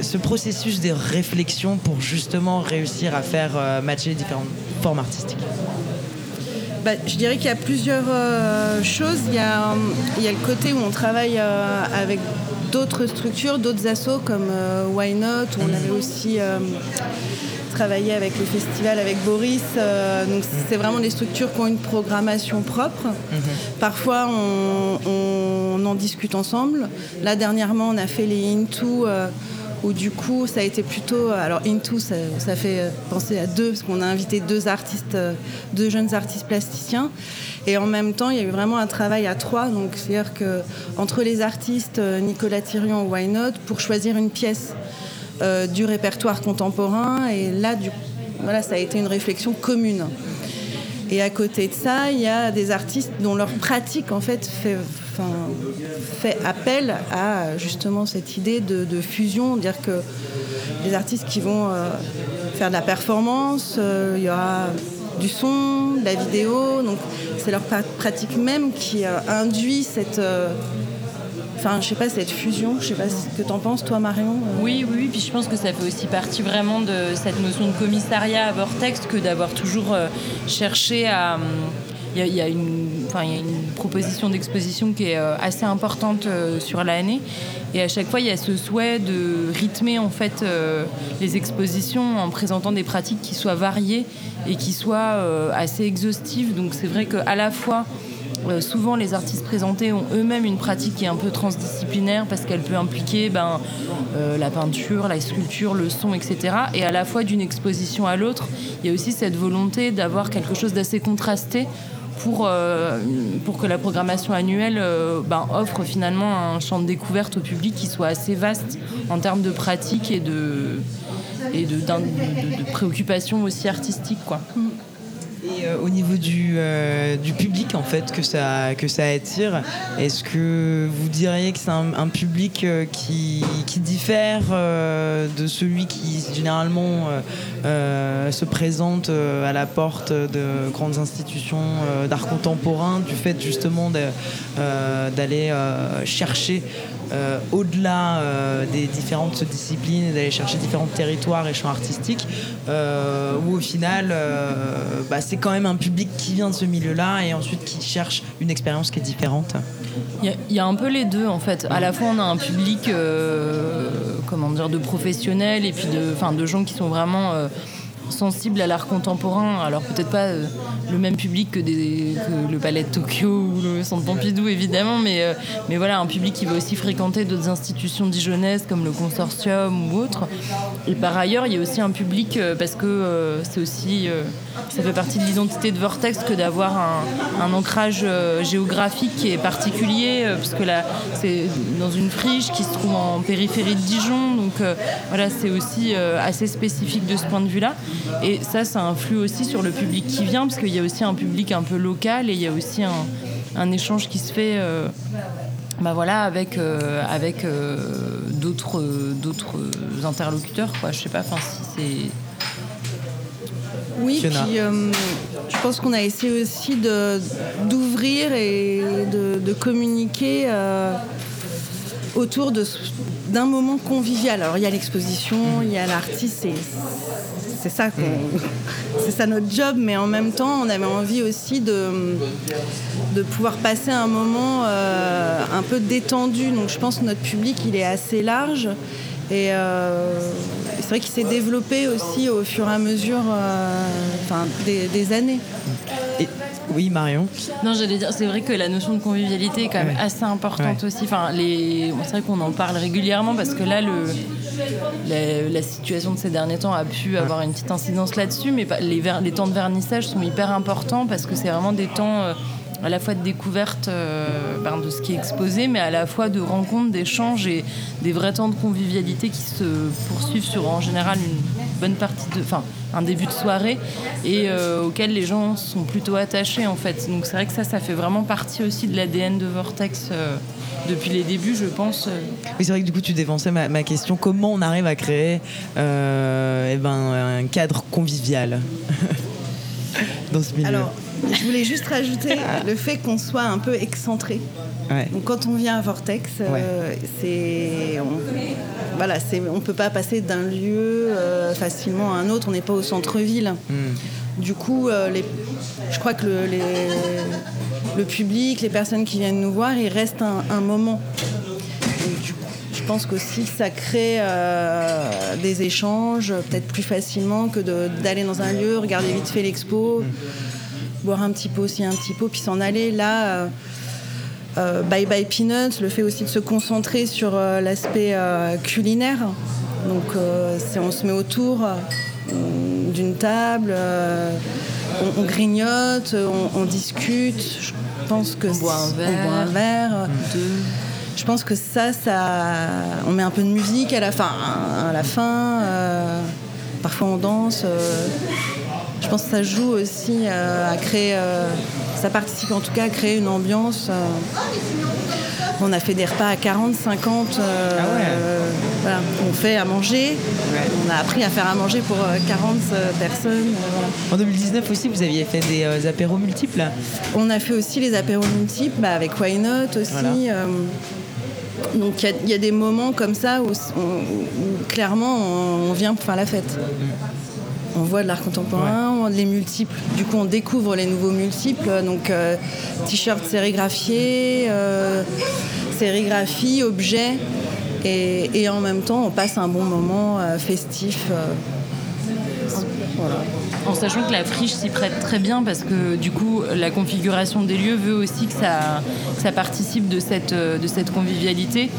ce processus de réflexion pour justement réussir à faire euh, matcher différentes formes artistiques bah, je dirais qu'il y a plusieurs euh, choses. Il y a, il y a, le côté où on travaille avec d'autres structures, d'autres assos comme Why Not, où on mm. avait aussi travailler avec le festival, avec Boris. Euh, donc c'est vraiment des structures qui ont une programmation propre. Mhm. Parfois on, en discute ensemble. Là dernièrement on a fait les Into. Euh, où du coup ça a été plutôt alors Into ça, ça fait penser à deux parce qu'on a invité deux artistes deux jeunes artistes plasticiens et en même temps il y a eu vraiment un travail à trois donc c'est à dire que entre les artistes Nicolas Thirion Why Not pour choisir une pièce euh, du répertoire contemporain. Et là, voilà, ça a été une réflexion commune. Et à côté de ça, il y a des artistes dont leur pratique en fait fait, fait appel à justement cette idée de, fusion, dire que les artistes qui vont euh, faire de la performance, euh, il y aura du son, de la vidéo, donc c'est leur pratique même qui induit cette enfin, je sais pas, cette fusion, je sais pas ce que tu en penses, toi, Marion euh. Oui, oui, puis je pense que ça fait aussi partie vraiment de cette notion de commissariat à Vortex que d'avoir toujours euh, cherché à. Il y, a une, une proposition d'exposition qui est euh, assez importante sur l'année. Et à chaque fois, il y a ce souhait de rythmer en fait les expositions en présentant des pratiques qui soient variées et qui soient assez exhaustives. Donc c'est vrai qu'à la fois euh, souvent, les artistes présentés ont eux-mêmes une pratique qui est un peu transdisciplinaire parce qu'elle peut impliquer ben, euh, la peinture, la sculpture, le son, etc. Et à la fois d'une exposition à l'autre, il y a aussi cette volonté d'avoir quelque chose d'assez contrasté pour, euh, que la programmation annuelle ben, offre finalement un champ de découverte au public qui soit assez vaste en termes de pratique et de, préoccupations aussi artistiques. Quoi. Et euh, au niveau du, euh, du, public en fait que ça, que ça attire, est-ce que vous diriez que c'est un, public euh, qui, qui, diffère de celui qui généralement se présente à la porte de grandes institutions d'art contemporain du fait justement d'aller chercher au-delà des différentes disciplines d'aller chercher différents territoires et champs artistiques, où au final, bah, c'est quand même un public qui vient de ce milieu-là et ensuite qui cherche une expérience qui est différente Il y, a un peu les deux en fait. À la fois, on a un public comment dire, de professionnels et puis de, de gens qui sont vraiment sensibles à l'art contemporain. Alors peut-être pas le même public que, le Palais de Tokyo ou le Centre Pompidou, évidemment, mais, euh, mais voilà, un public qui va aussi fréquenter d'autres institutions dijonnaises comme le Consortium ou autres. Et par ailleurs, il y a aussi un public, euh, parce que euh, c'est aussi, ça fait partie de l'identité de Vortex que d'avoir un, un, ancrage géographique qui est particulier, parce que là, c'est dans une friche qui se trouve en périphérie de Dijon, donc voilà, c'est aussi assez spécifique de ce point de vue-là. Et ça, ça influe aussi sur le public qui vient, parce qu'il y a aussi un public un peu local et il y a aussi un, échange qui se fait euh, bah voilà, avec, euh, avec euh, d'autres, d'autres interlocuteurs. Quoi. Je sais pas si c'est. Oui, puis je pense qu'on a essayé aussi de, d'ouvrir et de, de communiquer autour de, d'un moment convivial. Alors il y a l'exposition, il y a l'artiste, c'est ça c'est ça notre job, mais en même temps, on avait envie aussi de, de pouvoir passer un moment euh, un peu détendu. Donc je pense que notre public, il est assez large. Et euh, c'est vrai qu'il s'est développé aussi au fur et à mesure euh, des, années. Oui, Marion? Non, j'allais dire, c'est vrai que la notion de convivialité est quand même assez importante aussi. Enfin, les... c'est vrai qu'on en parle régulièrement parce que là, le... la, situation de ces derniers temps a pu avoir une petite incidence là-dessus, mais les, temps de vernissage sont hyper importants parce que c'est vraiment des temps. Euh, à la fois de découverte euh, ben, de ce qui est exposé, mais à la fois de rencontres, d'échanges et des vrais temps de convivialité qui se poursuivent sur en général une bonne partie de, enfin, un début de soirée et euh, auquel les gens sont plutôt attachés en fait. Donc c'est vrai que ça, ça fait vraiment partie aussi de l'ADN de Vortex euh, depuis les débuts, je pense. Oui, c'est vrai que du coup tu dévançais ma, question. Comment on arrive à créer euh, eh ben, un cadre convivial dans ce milieu? Alors, je voulais juste rajouter le fait qu'on soit un peu excentré. Donc quand on vient à Vortex, c'est voilà, on ne peut pas passer d'un lieu euh, facilement à un autre, on n'est pas au centre-ville. Hmm. Du coup, euh, je crois que le, public, les personnes qui viennent nous voir, ils restent un, moment. je pense qu'aussi ça crée euh, des échanges peut-être plus facilement que d'aller dans un lieu, regarder vite fait l'expo, hmm. Boire un petit peu aussi un petit pot, puis s'en aller. Là, euh, Bye Bye Peanuts, le fait aussi de se concentrer sur euh, l'aspect euh, culinaire. Donc on se met autour d'une table, on, grignote, on, discute. Je pense que on boit un verre. Je pense que ça, ça, on met un peu de musique à la fin. À la fin, parfois on danse. Je pense que ça joue aussi à créer ça participe en tout cas à créer une ambiance. Euh, on a fait des repas à 40, 50. Euh, ah on fait à manger. On a appris à faire à manger pour 40 euh, personnes. En 2019 aussi, vous aviez fait des apéros multiples On a fait aussi les apéros multiples bah, avec Why Not aussi. donc il y, a des moments comme ça où, clairement on, vient pour faire la fête. Mm on voit de l'art contemporain, les multiples. Du coup, on découvre les nouveaux multiples. Donc, euh, t-shirts sérigraphiés, euh, sérigraphie, objets. Et, en même temps, on passe un bon moment euh, festif. En sachant que la friche s'y prête très bien parce que du coup la configuration des lieux veut aussi que ça, ça participe de cette, de cette convivialité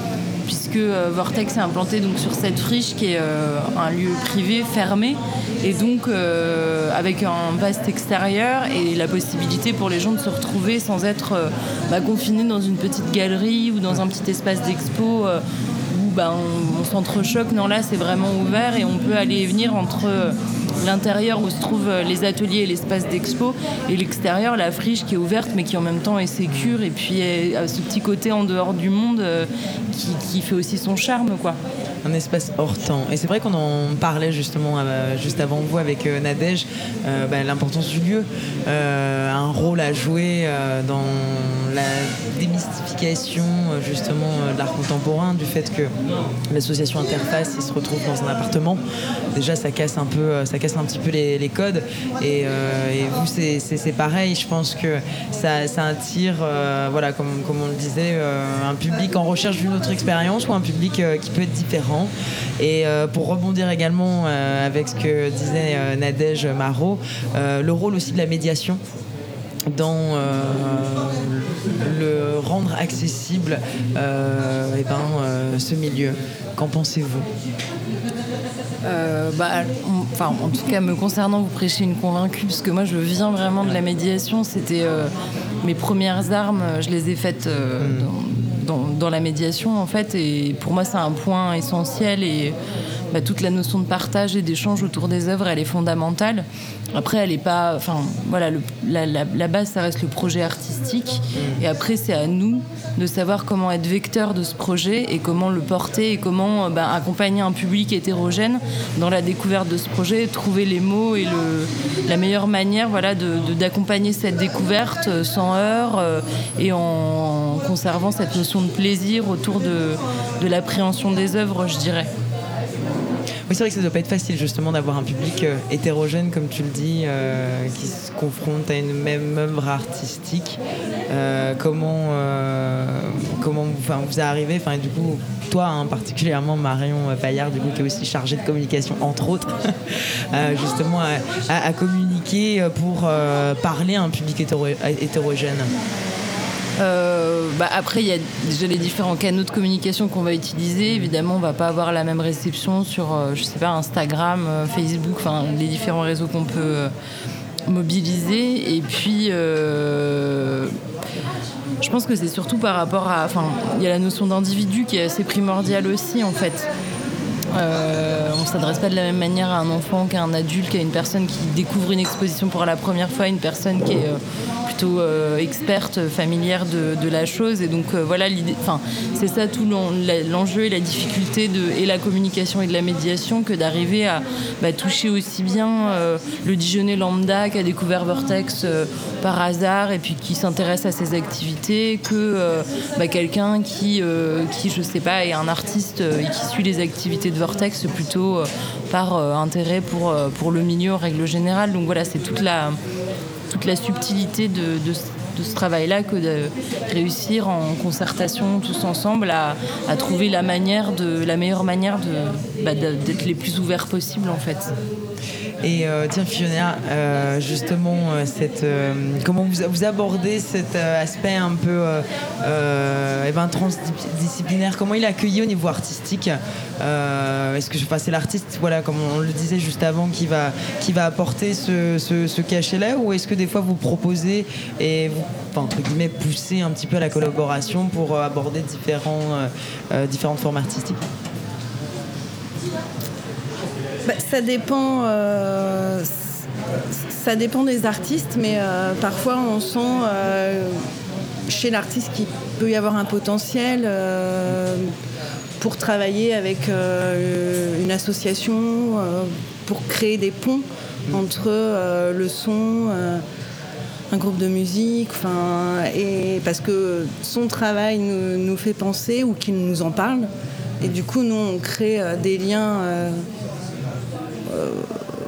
puisque euh, Vortex est implanté donc sur cette friche qui est euh, un lieu privé fermé et donc euh, avec un vaste extérieur et la possibilité pour les gens de se retrouver sans être bah, confinés dans une petite galerie ou dans un petit espace d'expo où bah, on, on s'entrechoque. Non, là c'est vraiment ouvert et on peut aller et venir entre l'intérieur où se trouvent euh, les ateliers et l'espace d'expo, et l'extérieur, la friche qui est ouverte mais qui en même temps est sécure, et puis a ce petit côté en dehors du monde euh, qui, fait aussi son charme. quoi un espace hors temps. Et c'est vrai qu'on en parlait justement euh, juste avant vous avec euh, Nadège, bah, l'importance du lieu, un rôle à jouer dans la démystification justement de l'art contemporain, du fait que l'association Interface se retrouve dans un appartement. Déjà, ça casse un peu, ça un petit peu les, codes. Et, vous, c'est pareil. Je pense que ça, attire, voilà, comme, comme on le disait, un public en recherche d'une autre expérience ou un public qui peut être différent. Et pour rebondir également avec ce que disait Nadège Marot, le rôle aussi de la médiation dans le rendre accessible eh ben, ce milieu. Qu'en pensez-vous? Euh, bah, enfin, en tout cas, me concernant, vous prêchez une convaincue, parce que moi, je viens vraiment de la médiation. C'était euh, mes premières armes, je les ai faites euh, mm. dans, dans, la médiation, en fait. Et pour moi, c'est un point essentiel. Et bah, toute la notion de partage et d'échange autour des œuvres, elle est fondamentale. Après, elle est pas. Enfin, voilà, la, base, ça reste le projet artistique. Et après, c'est à nous de savoir comment être vecteur de ce projet et comment le porter et comment bah, accompagner un public hétérogène dans la découverte de ce projet, trouver les mots et la meilleure manière voilà, d'accompagner cette découverte sans heurts euh, et en conservant cette notion de plaisir autour de l'appréhension des œuvres, je dirais. Oui, c'est vrai que ça doit pas être facile justement d'avoir un public euh, hétérogène, comme tu le dis, euh, qui se confronte à une même œuvre artistique. Euh, comment, comment enfin, vous arrivez, enfin, du coup, toi hein, particulièrement, Marion Paillard, du coup, qui est aussi chargée de communication, entre autres, justement, à, communiquer pour parler à un public hétérogène? Euh, bah après, il y a déjà les différents canaux de communication qu'on va utiliser. Évidemment, on va pas avoir la même réception sur, euh, je sais pas, Instagram, euh, Facebook, enfin les différents réseaux qu'on peut mobiliser. Et puis, je pense que c'est surtout par rapport à, enfin, il y a la notion d'individu qui est assez primordiale aussi, en fait. on ne s'adresse pas de la même manière à un enfant qu'à un adulte, qu'à une personne qui découvre une exposition pour la première fois, une personne qui est experte familière de, la chose. Et donc euh, voilà, c'est ça tout l'enjeu et la difficulté de et la communication et de la médiation que d'arriver à bah, toucher aussi bien euh, le Dijonais lambda qui a découvert Vortex par hasard et puis qui s'intéresse à ses activités que bah, quelqu'un qui, qui, je sais pas, est un artiste et qui suit les activités de Vortex plutôt par intérêt pour, pour le milieu en règle générale. Donc voilà, c'est toute la toute la subtilité de, ce travail-là que de réussir en concertation tous ensemble à, trouver la manière de la meilleure manière bah, d'être les plus ouverts possible en fait. Et euh, tiens, Fiona, euh, justement, euh, comment vous, abordez cet aspect un peu eh ben, transdisciplinaire? Comment il est accueilli au niveau artistique? Est-ce que c'est l'artiste, voilà, comme on le disait juste avant, qui va, qui va apporter ce, cachet-là? Ou est-ce que des fois vous proposez et vous, entre guillemets, poussez un petit peu à la collaboration pour aborder différents, différentes formes artistiques? Bah, ça dépend. Euh, ça dépend des artistes, mais euh, parfois on sent euh, chez l'artiste qu'il peut y avoir un potentiel pour travailler avec une association, pour créer des ponts entre le son un groupe de musique, et parce que son travail nous, fait penser ou qu'il nous en parle. Et du coup, nous, on crée des liens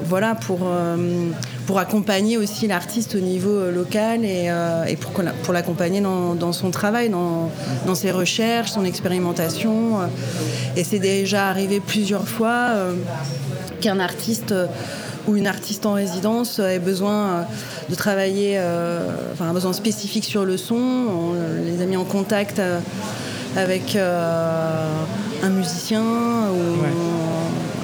voilà, pour, euh, pour accompagner aussi l'artiste au niveau euh, local et, pour, l'accompagner dans, son travail, dans, dans, ses recherches, son expérimentation. Et c'est déjà arrivé plusieurs fois qu'un artiste ou une artiste en résidence ait besoin de travailler, enfin un besoin spécifique sur le son. On les a mis en contact avec un musicien ou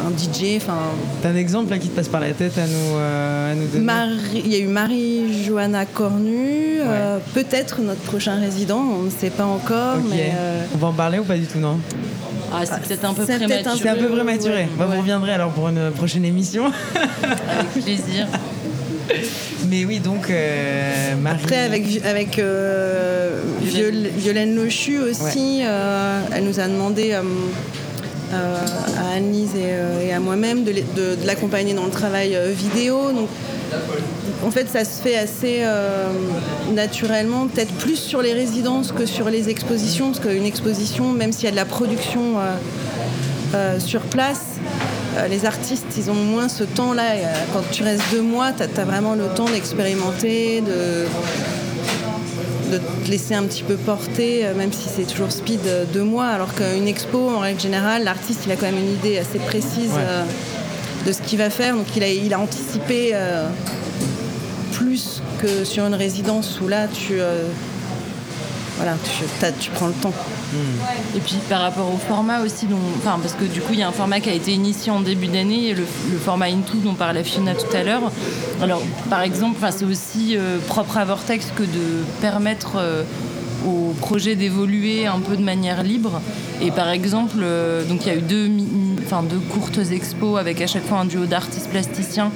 un DJ. Enfin. T'as un exemple là, qui te passe par la tête à nous, euh, nous donner Il y a eu Marie-Joanna Cornu, euh, peut-être notre prochain résident, on ne sait pas encore. Mais euh, On va en parler ou pas du tout, non? Ah, c'est peut-être un peu prématuré. C'est un peu prématuré. Bah, vous reviendrez alors pour une prochaine émission. Avec plaisir. Mais oui, donc Marie... Après, avec, avec Violaine Lochu aussi, elle nous a demandé euh, à Anne-Lise euh, et, à moi-même de, l'accompagner dans le travail euh, vidéo. Donc, en fait, ça se fait assez naturellement, peut-être plus sur les résidences que sur les expositions, parce qu'une exposition, même s'il y a de la production sur place, les artistes, ils ont moins ce temps-là. Quand tu restes deux mois, tu as, vraiment le temps d'expérimenter, de de te laisser un petit peu porter, même si c'est toujours speed de moi, alors qu'une expo, en règle générale, l'artiste il a quand même une idée assez précise de ce qu'il va faire, donc il a, il a anticipé plus que sur une résidence où là tu voilà, tu, prends le temps. Hmm. Et puis par rapport au format aussi, enfin, parce que du coup il y a un format qui a été initié en début d'année, le, le format Into dont parlait Fiona tout à l'heure. Alors par exemple, c'est aussi euh, propre à Vortex que de permettre euh, au projet d'évoluer un peu de manière libre. Et par exemple, euh, donc il y a eu deux, deux courtes expos avec à chaque fois un duo d'artistes plasticiens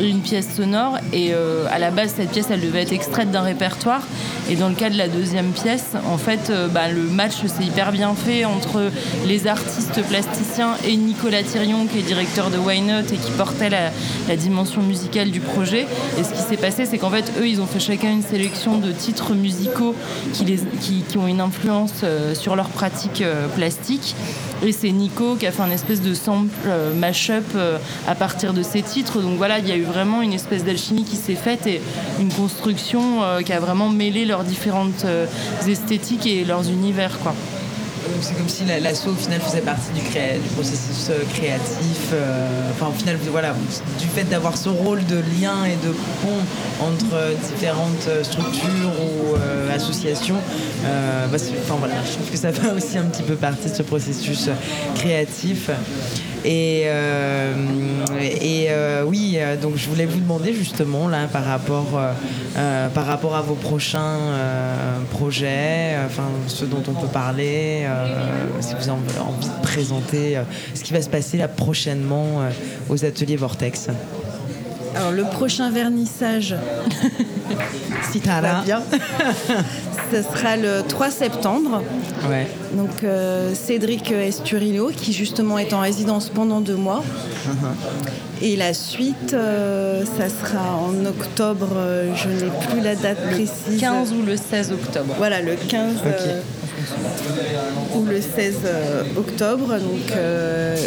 une pièce sonore. Et euh, à la base, cette pièce, elle devait être extraite d'un répertoire. Et dans le cas de la deuxième pièce, en fait, euh, bah, le match s'est hyper bien fait entre les artistes plasticiens et Nicolas Thirion, qui est directeur de Why Not et qui portait la, dimension musicale du projet. Et ce qui s'est passé, c'est qu'en fait, eux, ils ont fait chacun une sélection de titres musicaux qui, ont une influence euh, sur leur pratique plastique. Et c'est Nico qui a fait un espèce de sample mash-up à partir de ces titres. Donc voilà, il y a eu vraiment une espèce d'alchimie qui s'est faite et une construction euh, qui a vraiment mêlé leurs différentes euh, esthétiques et leurs univers. C'est comme si l'assaut au final faisait partie du, processus euh, créatif. enfin, au final, voilà, du fait d'avoir ce rôle de lien et de pont entre différentes structures ou associations, bah, enfin, voilà, je trouve que ça fait aussi un petit peu partie de ce processus créatif. Et, euh, et euh, oui, euh, donc je voulais vous demander justement là par rapport, par rapport à vos prochains projets, enfin ceux dont on peut parler, si vous avez envie de présenter ce qui va se passer là prochainement aux ateliers Vortex. Alors le prochain vernissage, si tu va bien, ce sera le 3 septembre. Donc euh, Cédric Esturillo, qui justement est en résidence pendant deux mois. Uh-huh. Et la suite, euh, ça sera en octobre, euh, je n'ai plus la date précise. 15 ou le 16 octobre. Voilà, le 15 ou le 16 octobre. Donc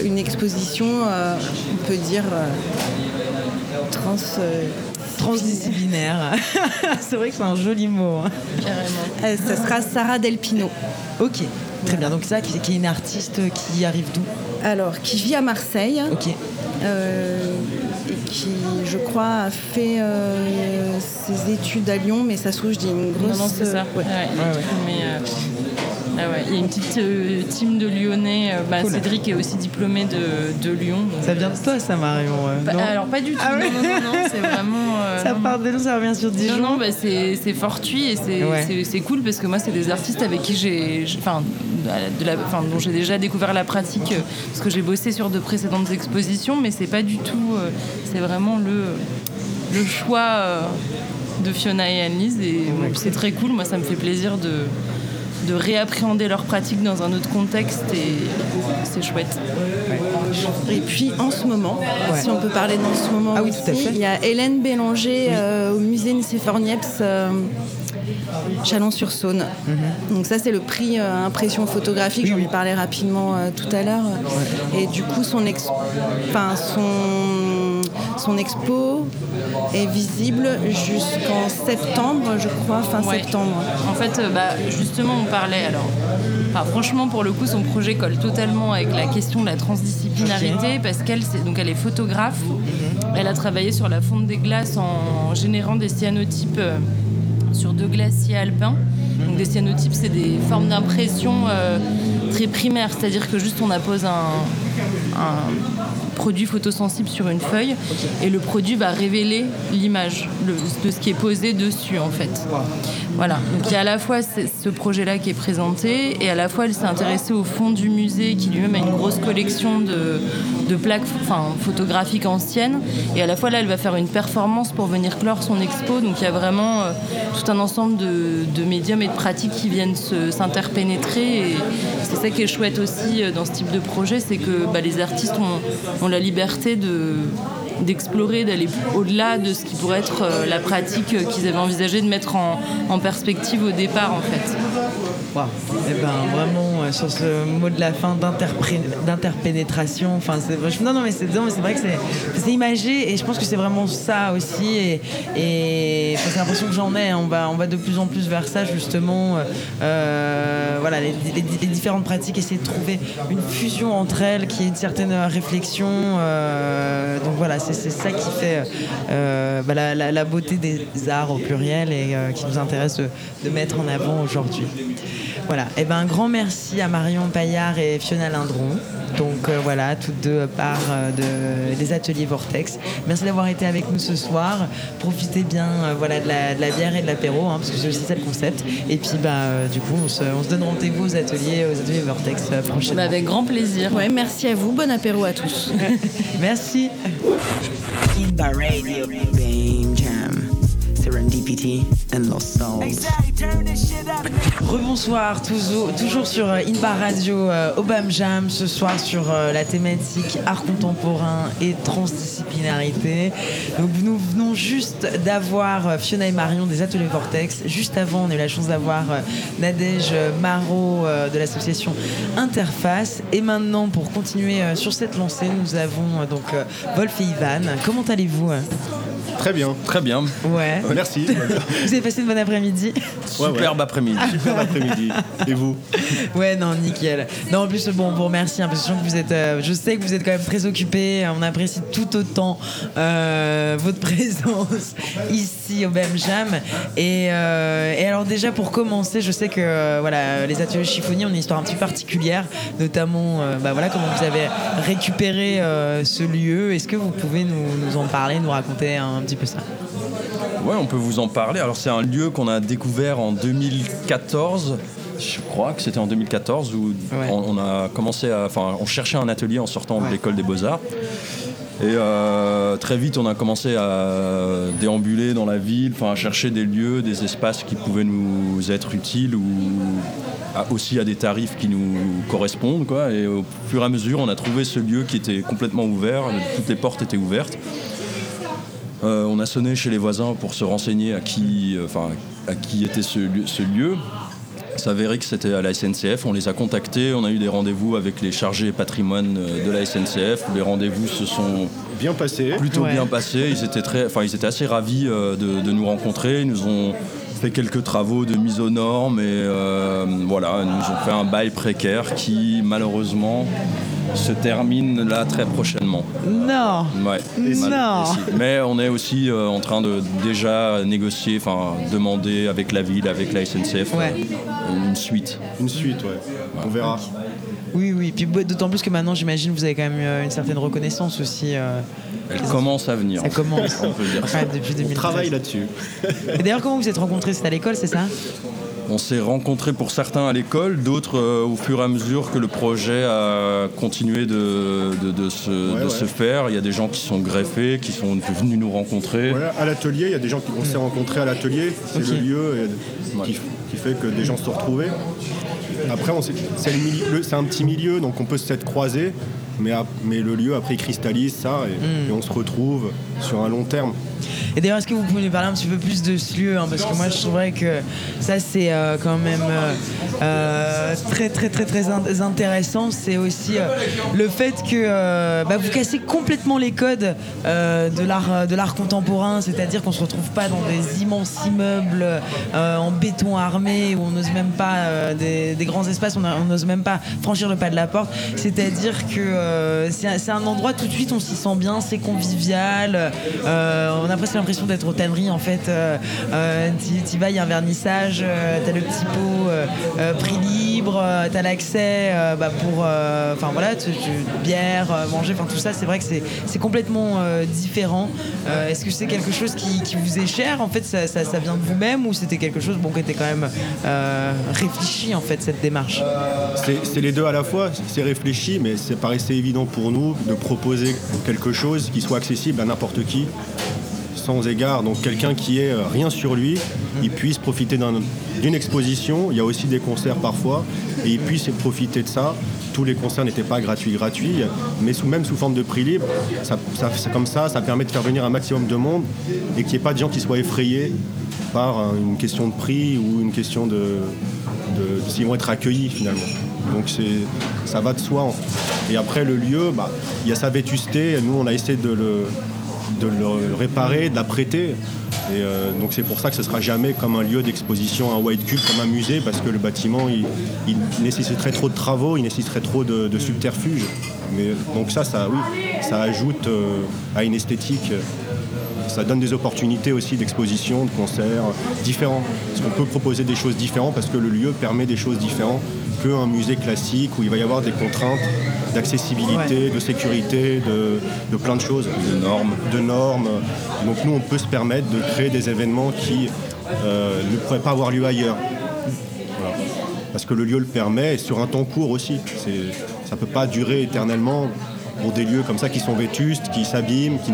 une exposition, on peut dire trans transdisciplinaire. c'est vrai que c'est un joli mot. Hein. Carrément. ça sera Sarah Delpino. Ok, très bien. Donc ça, qui, est une artiste qui arrive d'où? Alors, qui vit à Marseille. Ok. Euh, et qui, je crois, a fait euh, ses études à Lyon, mais ça se trouve, je dis une grosse. Non, c'est ça. Ouais. Mais, euh, ah il y a une petite euh, team de Lyonnais. Euh, bah, Cédric est aussi diplômé de, Lyon. Ça vient de toi, ça, Marion Alors, pas du tout. Ah non, non, non, c'est vraiment. Euh, ça part de nous, ça revient sur Dijon. Non, non, bah, c'est fortuit et c'est cool parce que moi, c'est des artistes avec qui j'ai. Enfin, dont j'ai déjà découvert la pratique parce que j'ai bossé sur de précédentes expositions, mais c'est pas du tout. c'est vraiment le, le choix de Fiona et Annelise et c'est très cool. Moi, ça me fait plaisir de de réappréhender leur pratique dans un autre contexte et c'est chouette. Et puis en ce moment, si on peut parler dans ce moment ah aussi, il y a Hélène Bélanger euh, au musée Nicéphore Niepce. Euh, Chalon-sur-Saône. Mhm. Donc ça c'est le prix euh, impression photographique, j'en ai parlé rapidement tout à l'heure. Et du coup son, ex... enfin, son... son expo est visible jusqu'en septembre, je crois, fin septembre. En fait, euh, bah, justement, on parlait alors. franchement, pour le coup, son projet colle totalement avec la question de la transdisciplinarité parce qu'elle, donc, elle est photographe. Elle a travaillé sur la fonte des glaces en générant des cyanotypes euh, sur deux glaciers alpins. Donc, des cyanotypes, c'est des formes d'impression euh, très primaires, c'est-à-dire que juste on appose un, produit photosensible sur une feuille et le produit va révéler l'image de ce qui est posé dessus en fait. Voilà, donc il y a à la fois ce projet-là qui est présenté et à la fois elle s'est intéressée au fond du musée qui lui-même a une grosse collection de, plaques enfin, photographiques anciennes. Et à la fois là elle va faire une performance pour venir clore son expo. Donc il y a vraiment euh, tout un ensemble de, médiums et de pratiques qui viennent s'interpénétrer et ça qui est chouette aussi euh, dans ce type de projet c'est que bah, les artistes ont, ont la liberté de d'explorer, d'aller au-delà de ce qui pourrait être la pratique qu'ils avaient envisagé de mettre en, perspective au départ en fait. Wow. Eh ben, vraiment, euh, sur ce mot de la fin d'interpénétration, enfin, non, non, mais c'est vrai que c'est imagé et je pense que c'est vraiment ça aussi. Et, et c'est l'impression que j'en ai. On va, on va de plus en plus vers ça, justement. Euh, voilà, les, différentes pratiques, essayer de trouver une fusion entre elles, qui est une certaine réflexion. Euh, donc voilà, c'est ça qui fait bah, la, beauté des arts au pluriel et qui nous intéresse de, de mettre en avant aujourd'hui. Voilà, et eh ben un grand merci à Marion Paillard et Fiona Lindron. Donc euh, voilà, toutes deux par euh, de, des ateliers Vortex. Merci d'avoir été avec nous ce soir. Profitez bien euh, voilà, de la, bière et de l'apéro, hein, parce que c'est aussi ça le concept. Et puis bah, du coup, on se, donne rendez-vous aux ateliers, aux ateliers Vortex prochainement. Bah, avec grand plaisir. Ouais, merci à vous, bon apéro à tous. merci. Kimba Radio, baby. Rebonsoir, toujours, toujours sur euh, Inbar Radio euh, Obam Jam, ce soir sur euh, la thématique art contemporain et transdisciplinarité. Donc, nous venons juste d'avoir Fiona et Marion des Ateliers Vortex. Juste avant, on a eu la chance d'avoir Nadège Marot de l'association Interface. Et maintenant, pour continuer sur cette lancée, nous avons donc Wolf et Ivan. Comment allez-vous Très bien. Très bien. Ouais. Merci. Vous avez passé une bonne après-midi Superbe après-midi. Superbe après-midi. Et vous Ouais, non, nickel. Non, en plus, bon, vous remercie, hein, parce que je, vous êtes, euh, je sais que vous êtes quand même très occupé. On apprécie tout autant euh, votre présence ici au BM Jam. Et, euh, et, alors, déjà, pour commencer, je sais que voilà, les ateliers chiffonniers ont une histoire un petit peu particulière, notamment bah, voilà, comment vous avez récupéré ce lieu. Est-ce que vous pouvez nous, nous, en parler, nous raconter un petit peu ça Ouais, on peut vous en parler. Alors, c'est un lieu qu'on a découvert en 2014 je crois que c'était en 2014 où on, a commencé à, enfin, on cherchait un atelier en sortant de l'école des beaux-arts. Et euh, très vite, on a commencé à déambuler dans la ville, enfin, à chercher des lieux, des espaces qui pouvaient nous être utiles ou aussi à des tarifs qui nous correspondent. Quoi. Et au fur et à mesure, on a trouvé ce lieu qui était complètement ouvert, toutes les portes étaient ouvertes. Euh, on a sonné chez les voisins pour se renseigner à qui, euh, enfin, à qui était ce lieu. Ce lieu. s'avérait que c'était à la SNCF. On les a contactés, on a eu des rendez-vous avec les chargés patrimoine euh, de la SNCF. Les rendez-vous se sont bien passés. Plutôt bien passés. Ils étaient très, enfin, ils étaient assez ravis de, nous rencontrer. Ils nous ont fait quelques travaux de mise aux normes et voilà, ils nous ont fait un bail précaire qui malheureusement se termine là très prochainement. Non. Ouais. Non. Mais on est aussi euh, en train de déjà négocier, enfin demander avec la ville, avec la SNCF, euh, une suite. Une suite, ouais. On verra. Oui, oui. Puis d'autant plus que maintenant, j'imagine, vous avez quand même euh, une certaine reconnaissance aussi. Elle commence à venir. Ça commence. on peut dire ça. depuis On travaille là-dessus. Et d'ailleurs, comment vous êtes rencontrés? C'est à l'école, c'est ça? On s'est rencontrés pour certains à l'école, d'autres euh, au fur et à mesure que le projet a continué de, se, faire. Il y a des gens qui sont greffés, qui sont venus nous rencontrer. à l'atelier, il y a des gens qui s'est rencontrés à l'atelier. C'est le lieu qui, fait que des gens se sont retrouvés. Après, c'est un petit milieu, donc on peut s'être croisés, mais, mais le lieu après cristallise ça et, hmm. et on se retrouve sur un long terme. Et d'ailleurs, est-ce que vous pouvez nous parler un petit peu plus de ce lieu hein, Parce que moi, je trouverais que ça, c'est euh, quand même euh, euh, très, très, très, très intéressant. C'est aussi le fait que bah, vous cassez complètement les codes de l'art de l'art contemporain, c'est-à-dire qu'on se retrouve pas dans des immenses immeubles en béton armé où on n'ose même pas des, grands espaces, on n'ose même pas franchir le pas de la porte. C'est-à-dire que c'est un endroit tout de suite, on s'y sent bien, c'est convivial. on a presque l'impression d'être au tannerie en fait. Euh, euh, tu vas, il y a un vernissage, euh, tu as le petit pot prix libre, tu as l'accès bah, pour enfin voilà, bière, manger, enfin tout ça, c'est vrai que c'est complètement différent. Est-ce que c'est quelque chose qui, vous est cher En fait, ça, vient de vous-même ou c'était quelque chose bon, qui était quand même réfléchi en fait cette démarche? C'est les deux à la fois, c'est réfléchi, mais c'est paraissait évident pour nous de proposer quelque chose qui soit accessible à n'importe qui sans égard. Donc quelqu'un qui est rien sur lui, il puisse profiter d'une exposition. Il y a aussi des concerts parfois, et il puisse profiter de ça tous les concerts n'étaient pas gratuits, gratuits, mais même sous forme de prix libre. Ça, comme ça, ça permet de faire venir un maximum de monde et qu'il n'y ait pas de gens qui soient effrayés par une question de prix ou une question de, s'ils vont être accueillis finalement. Donc ça va de soi. Et après le lieu, bah, il y a sa vétusté. Nous, on a essayé de le, réparer, de la prêter. Et euh, donc c'est pour ça que ce sera jamais comme un lieu d'exposition, un white cube, comme un musée, parce que le bâtiment, il, nécessiterait trop de travaux, il nécessiterait trop de, subterfuges. Mais donc ça, ça, oui, ça ajoute euh, à une esthétique. Ça donne des opportunités aussi d'exposition, de concerts différents. Parce qu'on peut proposer des choses différentes parce que le lieu permet des choses différentes qu'un musée classique où il va y avoir des contraintes d'accessibilité, de sécurité, de, plein de choses. De normes. De normes. Donc nous, on peut se permettre de créer des événements qui euh, ne pourraient pas avoir lieu ailleurs. Parce que le lieu le permet, et sur un temps court aussi. Ça ne peut pas durer éternellement pour des lieux comme ça qui sont vétustes, qui s'abîment. Qui...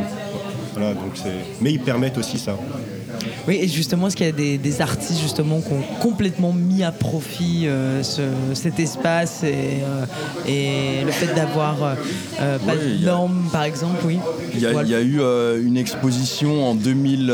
Voilà, donc Mais ils permettent aussi ça. Oui, et justement, est-ce qu'il y a des, artistes justement qui ont complètement mis à profit euh, cet espace et, euh, le fait d'avoir euh, pas de normes, par exemple, oui? Il y a, eu une exposition en 2000.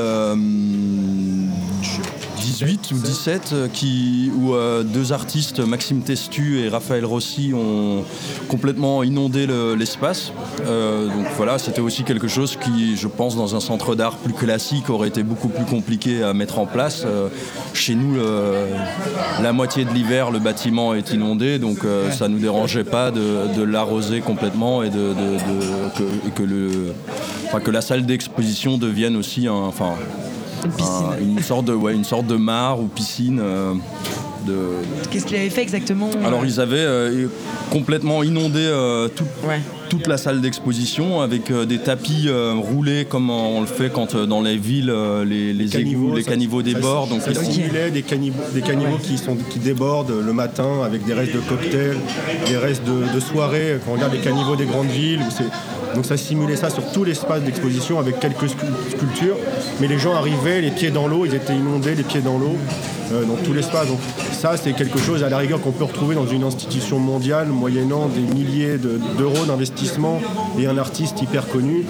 18 ou 17 euh, qui, où euh, deux artistes, Maxime Testu et Raphaël Rossi, ont complètement inondé l'espace. Euh, donc voilà, c'était aussi quelque chose qui, je pense, dans un centre d'art plus classique, aurait été beaucoup plus compliqué à mettre en place. chez nous, la moitié de l'hiver, le bâtiment est inondé, donc ça ne nous dérangeait pas de, l'arroser complètement et de, que, la salle d'exposition devienne aussi un, enfin, une, sorte de, ouais, une sorte de mare ou piscine. Euh, de... Qu'est-ce qu'il avait fait exactement euh Alors ils avaient euh, complètement inondé toute la salle d'exposition avec des tapis roulés comme on le fait quand dans les villes les, les, égouts, les caniveaux débordent. donc ça simulait des caniveaux, des caniveaux qui, sont, qui débordent le matin avec des restes de cocktails, des restes de, de soirées. Quand on regarde les caniveaux des grandes villes, donc ça simulait ça sur tout l'espace d'exposition avec quelques sculptures. Mais les gens arrivaient, les pieds dans l'eau, ils étaient inondés, les pieds dans l'eau, euh, dans tout l'espace. Donc ça, c'est quelque chose à la rigueur qu'on peut retrouver dans une institution mondiale, moyennant des milliers d'euros d'investissement et un artiste hyper connu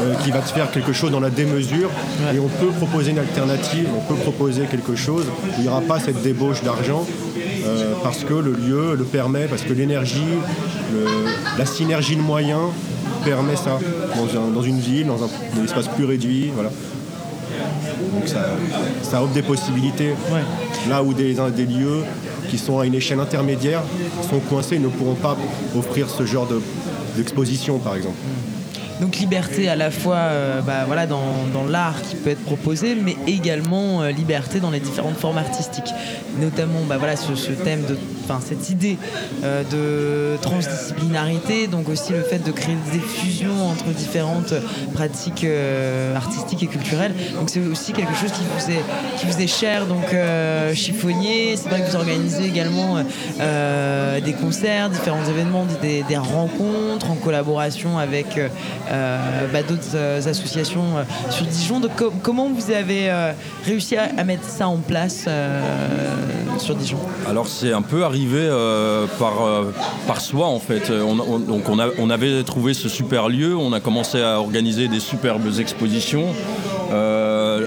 euh, qui va te faire quelque chose dans la démesure. Et on peut proposer une alternative, on peut proposer quelque chose où il n'y aura pas cette débauche d'argent. Euh, parce que le lieu le permet, parce que l'énergie, la synergie de moyens permet ça dans, une ville, dans un, espace plus réduit. Voilà. Donc ça, offre des possibilités. Là où des, des lieux qui sont à une échelle intermédiaire sont coincés, ne pourront pas offrir ce genre d'exposition, par exemple. Donc liberté à la fois euh, bah, voilà, dans, l'art qui peut être proposé, mais également euh, liberté dans les différentes formes artistiques. Notamment bah, voilà, ce, thème, de, cette idée euh, de transdisciplinarité, donc aussi le fait de créer des fusions entre différentes pratiques artistiques et culturelles. Donc c'est aussi quelque chose qui vous est, qui vous est cher, donc chiffonnier. C'est vrai que vous organisez également des concerts, différents événements, des, rencontres en collaboration avec bah, d'autres euh, associations euh, sur Dijon. comment vous avez réussi à, mettre ça en place sur Dijon? Alors c'est un peu arrivé par, par soi en fait. On, donc on, a, on, avait trouvé ce super lieu, on a commencé à organiser des superbes expositions.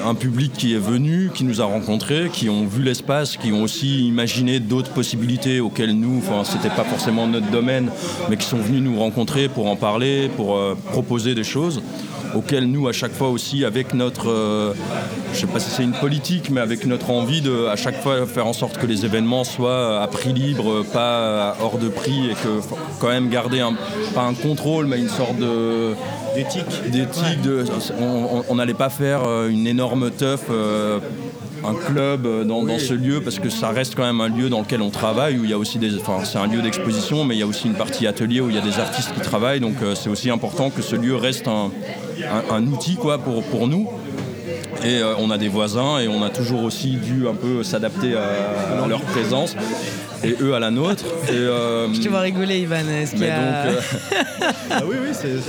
Un public qui est venu, qui nous a rencontrés, qui ont vu l'espace, qui ont aussi imaginé d'autres possibilités auxquelles nous, enfin c'était pas forcément notre domaine, mais qui sont venus nous rencontrer pour en parler, pour proposer des choses auxquelles nous, à chaque fois aussi, avec notre, euh, je sais pas si c'est une politique, mais avec notre envie de, à chaque fois, faire en sorte que les événements soient à prix libre, pas hors de prix, et que quand même garder un, pas un contrôle, mais une sorte de d'éthique. D'éthique. De, on n'allait pas faire euh, une énorme teuf. Euh, un club euh, dans, ce lieu parce que ça reste quand même un lieu dans lequel on travaille où il y a aussi des enfin c'est un lieu d'exposition mais il y a aussi une partie atelier où il y a des artistes qui travaillent donc euh, c'est aussi important que ce lieu reste un, un, outil quoi pour, pour nous et euh, on a des voisins et on a toujours aussi dû un peu s'adapter à, leur présence et eux à la nôtre. Et, Je te vois rigoler, Ivan. Est-ce qu'il y a... ah oui, oui, c'est.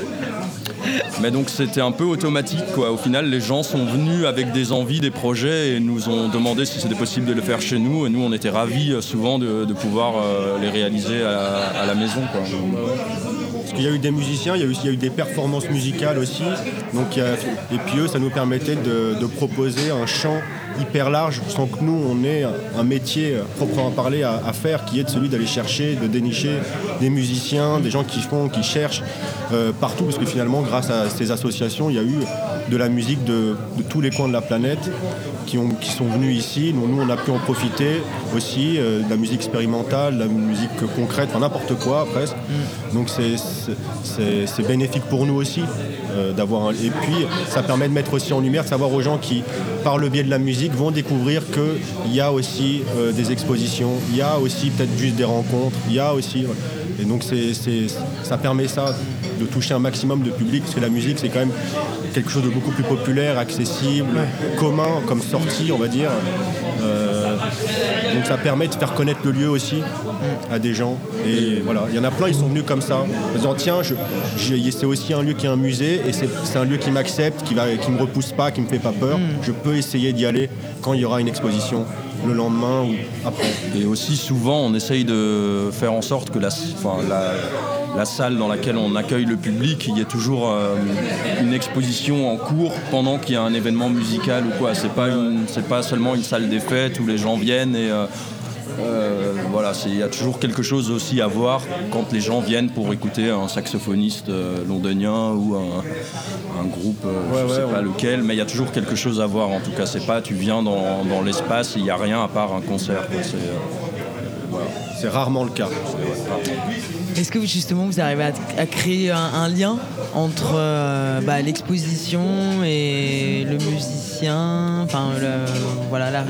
Mais donc c'était un peu automatique quoi. Au final, les gens sont venus avec des envies, des projets et nous ont demandé si c'était possible de le faire chez nous. Et nous, on était ravis euh, souvent de, pouvoir euh, les réaliser à, la maison. Parce qu'il y a eu des musiciens, il y a eu, des performances musicales aussi. Donc, et puis eux, ça nous permettait de proposer un chant hyper large sans que nous, on ait un métier proprement parler à, faire qui est celui d'aller chercher, de dénicher des musiciens, des gens qui font, qui cherchent euh, partout. Parce que finalement, grâce à ces associations, il y a eu de la musique de, tous les coins de la planète qui, ont, qui sont venus ici. Nous, nous, on a pu en profiter aussi, euh, de la musique expérimentale, de la musique concrète, enfin n'importe quoi presque. Mm. Donc c'est bénéfique pour nous aussi euh, d'avoir un... Et puis ça permet de mettre aussi en lumière, de savoir aux gens qui, par le biais de la musique, vont découvrir qu'il y a aussi euh, des expositions, il y a aussi peut-être juste des rencontres, il y a aussi... Et donc ça permet ça, de toucher un maximum de public, parce que la musique c'est quand même quelque chose de beaucoup plus populaire, accessible, commun comme sortie on va dire. Euh, donc ça permet de faire connaître le lieu aussi à des gens. Et voilà, il y en a plein, ils sont venus comme ça, en disant tiens, c'est aussi un lieu qui est un musée et c'est un lieu qui m'accepte, qui ne qui me repousse pas, qui me fait pas peur. Mm. Je peux essayer d'y aller quand il y aura une exposition le lendemain ou après. Et aussi souvent on essaye de faire en sorte que la, la, salle dans laquelle on accueille le public, il y ait toujours euh, une exposition en cours pendant qu'il y a un événement musical ou quoi. C'est pas, pas seulement une salle des fêtes où les gens viennent et euh, euh, voilà, il y a toujours quelque chose aussi à voir quand les gens viennent pour écouter un saxophoniste euh, londonien ou un, groupe, euh, je ne sais pas lequel, mais il y a toujours quelque chose à voir. En tout cas, c'est pas tu viens dans, l'espace, il n'y a rien à part un concert. C'est rarement le cas. Est-ce que justement vous arrivez à, créer un, lien entre bah, l'exposition et le musicien, enfin voilà la,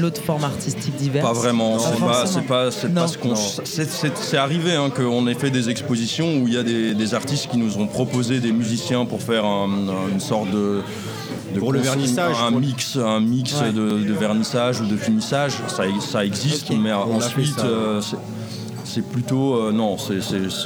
l'autre forme artistique diverse? Pas vraiment, c'est pas, c'est pas, c'est qu'on, c'est arrivé hein, qu'on ait fait des expositions où il y a des, artistes qui nous ont proposé des musiciens pour faire une sorte de pour le vernissage un mix un mix de, vernissage ou de finissage. Ça, ça existe mais ensuite c'est plutôt. Euh, non, c'est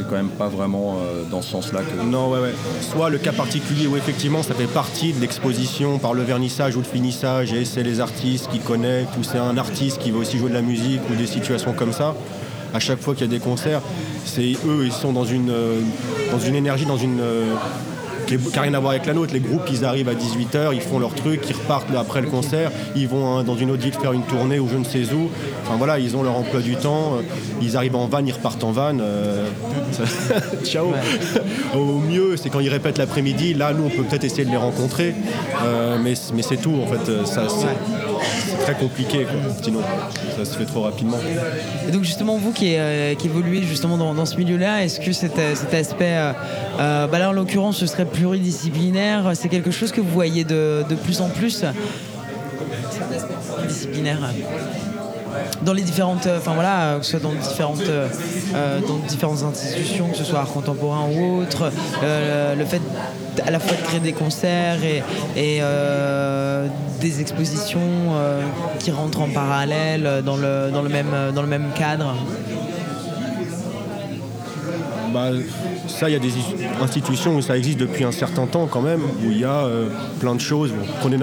quand même pas vraiment euh, dans ce sens-là que. Non, ouais, ouais. Soit le cas particulier où effectivement ça fait partie de l'exposition par le vernissage ou le finissage et c'est les artistes qui connectent ou c'est un artiste qui veut aussi jouer de la musique ou des situations comme ça. À chaque fois qu'il y a des concerts, c'est eux, ils sont dans une, euh, dans une énergie, dans une qui n'a rien à voir avec la nôtre. Les groupes, ils arrivent à 18h, ils font leur truc, ils repartent après le concert, ils vont hein, dans une audite faire une tournée ou je ne sais où. Enfin voilà, ils ont leur emploi du temps, euh, ils arrivent en van, ils repartent en van. Euh, ciao. Au mieux, c'est quand ils répètent l'après-midi. Là, nous, on peut peut-être essayer de les rencontrer, euh, mais, mais c'est tout en fait. Ça, c'est très compliqué, sinon ça se fait trop rapidement. Et donc justement, vous qui, qui évoluez justement dans, ce milieu-là, est-ce que cet, aspect, bah là en l'occurrence, ce serait pluridisciplinaire, c'est quelque chose que vous voyez de, plus en plus pluridisciplinaire? Dans les différentes, enfin voilà, que ce soit dans différentes, euh, dans différentes institutions, que ce soit art contemporain ou autre, euh, le fait à la fois de créer des concerts et, euh, des expositions qui rentrent en parallèle dans le, dans le, même, dans le même cadre. Bah, ça, il y a des institutions où ça existe depuis un certain temps quand même, où il y a euh, plein de choses. Bon, prenez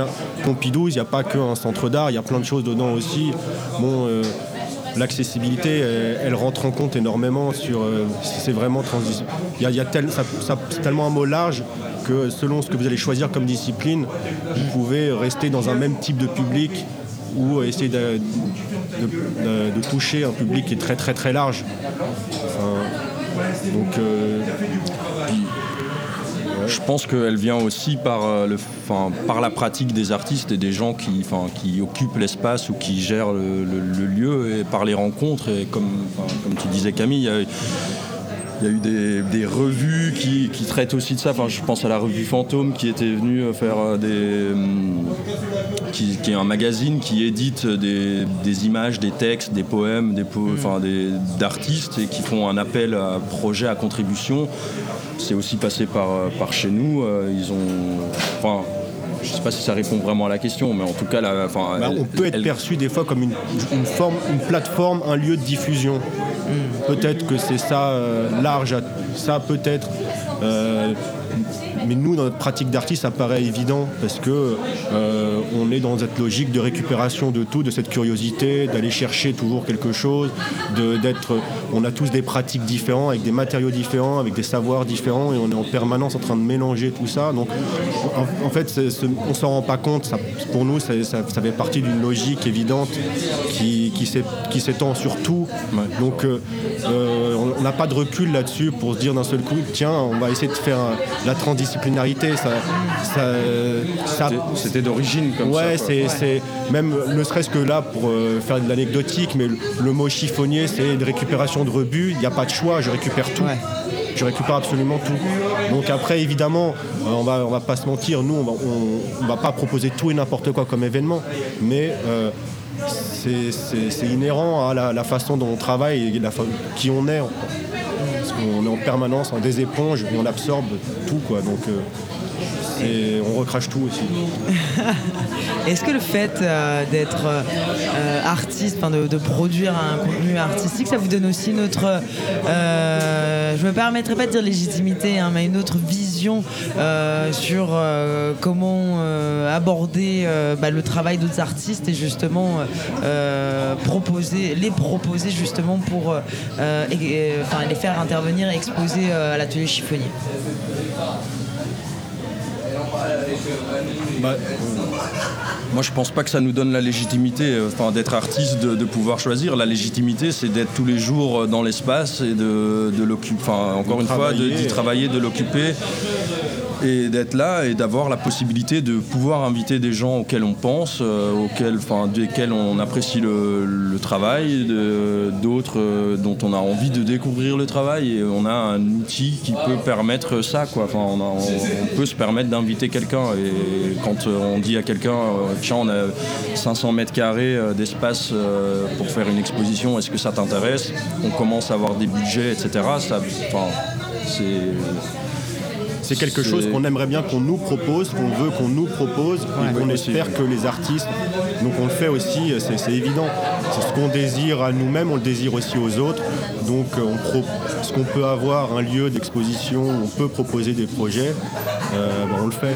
Pompidou, il n'y a pas qu'un centre d'art, il y a plein de choses dedans aussi. Bon, euh, l'accessibilité, elle, rentre en compte énormément sur euh, c'est vraiment transition. Y a, c'est tellement un mot large que selon ce que vous allez choisir comme discipline, vous pouvez rester dans un même type de public ou essayer de, toucher un public qui est très très très large. Donc, euh, je pense qu'elle vient aussi par, euh, le, par la pratique des artistes et des gens qui, qui occupent l'espace ou qui gèrent le, lieu et par les rencontres. Et comme, comme tu disais Camille, il y a eu des, revues qui, traitent aussi de ça. Enfin, je pense à la revue Fantôme qui était venue euh, faire des. Euh, qui, est un magazine qui édite des, images, des textes, des poèmes, des, mm. d'artistes et qui font un appel à projet, à contribution. C'est aussi passé par, par chez nous. Ils ont. Enfin, je ne sais pas si ça répond vraiment à la question, mais en tout cas, la, bah, on peut être perçu des fois comme une, forme, une plateforme, un lieu de diffusion. Peut-être que c'est ça euh, large, ça peut-être. Mais nous, dans notre pratique d'artiste, ça paraît évident parce que on est dans cette logique de récupération de tout, de cette curiosité, d'aller chercher toujours quelque chose, d'être. On a tous des pratiques différentes, avec des matériaux différents, avec des savoirs différents, et on est en permanence en train de mélanger tout ça. Donc, en, fait, on s'en rend pas compte. pour nous, ça, fait partie d'une logique évidente qui, qui s'étend sur tout. Donc, euh, euh, on n'a pas de recul là-dessus pour se dire d'un seul coup, tiens, on va essayer de faire la Ça, C'était d'origine comme ça. Ouais, c'est même ne serait-ce que là pour euh, faire de l'anecdotique, mais le, mot chiffonnier, c'est une récupération de rebut. Il n'y a pas de choix, je récupère tout. Je récupère absolument tout. Donc après, évidemment, euh, on va, on va pas se mentir, nous, on va, va pas proposer tout et n'importe quoi comme événement, mais euh, c'est inhérent à la, façon dont on travaille et la, qui on est. On est en permanence en des éponges et on absorbe tout. Quoi. Donc, et on recrache tout aussi. Est-ce que le fait euh, d'être euh, artiste, de, produire un contenu artistique, ça vous donne aussi notre, euh, je me permettrai pas de dire légitimité, hein, mais une autre vision sur comment aborder bah, le travail d'autres artistes et justement proposer, les proposer justement pour les faire intervenir et exposer à l'atelier chiffonnier? Bah, moi, je pense pas que ça nous donne la légitimité, euh, enfin, d'être artiste, de, pouvoir choisir. La légitimité, c'est d'être tous les jours euh, dans l'espace et de, l'occuper. Enfin, encore une fois, d'y travailler, de l'occuper et d'être là et d'avoir la possibilité de pouvoir inviter des gens auxquels on pense, euh, auxquels, enfin, desquels on apprécie le, travail, d'autres euh, dont on a envie de découvrir le travail et on a un outil qui peut permettre ça quoi. Enfin, on, peut se permettre d'inviter quelqu'un et quand on dit à quelqu'un euh, tiens on a 500 mètres carrés d'espace pour faire une exposition, est-ce que ça t'intéresse? On commence à avoir des budgets etc. Ça, enfin, c'est c'est quelque chose qu'on aimerait bien qu'on nous propose, qu'on veut qu'on nous propose, et qu'on espère que les artistes. Donc on le fait aussi, c'est évident. C'est ce qu'on désire à nous-mêmes, on le désire aussi aux autres. Donc euh, on ce qu'on peut avoir un lieu d'exposition où on peut proposer des projets, euh, ben, on le fait.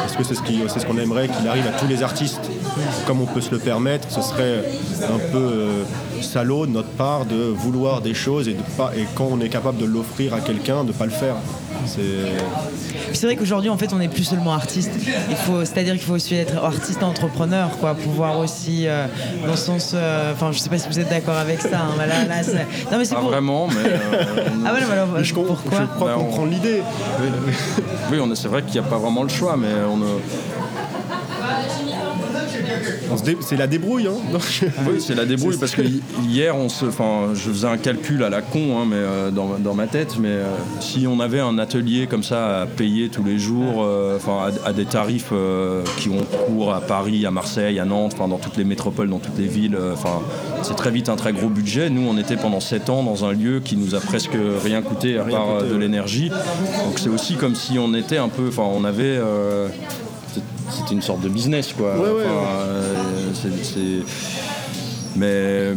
Parce que c'est ce qu'on aimerait qu'il arrive à tous les artistes. Comme on peut se le permettre, ce serait un peu euh, salaud de notre part de vouloir des choses et, de pas, et quand on est capable de l'offrir à quelqu'un, de ne pas le faire. C'est vrai qu'aujourd'hui, en fait, on n'est plus seulement artiste. Il faut, c'est-à-dire qu'il faut aussi être artiste entrepreneur, quoi, pouvoir aussi, euh, dans le sens, euh, enfin, je sais pas si vous êtes d'accord avec ça. Hein, non, mais c'est pas vraiment, mais. Euh, ah ouais, alors, je, pourquoi Je crois ben, comprendre l'idée. Oui, c'est vrai qu'il n'y a pas vraiment le choix, mais on. C'est la débrouille, hein Oui, c'est la débrouille parce que hier, on se, enfin, je faisais un calcul à la con, hein, mais euh, dans, ma tête, mais euh, si on avait un atelier comme ça à payer tous les jours, euh, à, des tarifs qui ont cours à Paris, à Marseille, à Nantes, dans toutes les métropoles, dans toutes les villes, enfin, c'est très vite un très gros budget. Nous, on était pendant 7 ans dans un lieu qui nous a presque rien coûté à part de l'énergie. Donc c'est aussi comme si on était un peu, enfin, on avait c'était une sorte de business quoi. Euh, mais euh,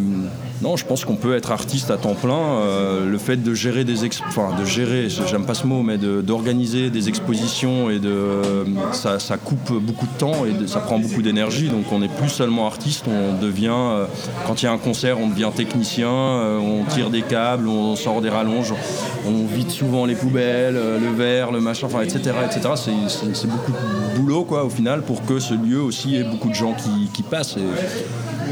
non, je pense qu'on peut être artiste à temps plein. Euh, le fait de gérer des enfin de gérer, j'aime pas ce mot, mais d'organiser des expositions et de ça, coupe beaucoup de temps et ça prend beaucoup d'énergie. Donc on n'est plus seulement artiste, on devient quand il y a un concert, on devient technicien, on tire des câbles, on sort des rallonges, on vide souvent les poubelles, le verre, le machin, enfin etc etc. C'est beaucoup de boulot quoi au final pour que ce lieu aussi ait beaucoup de gens qui, passent.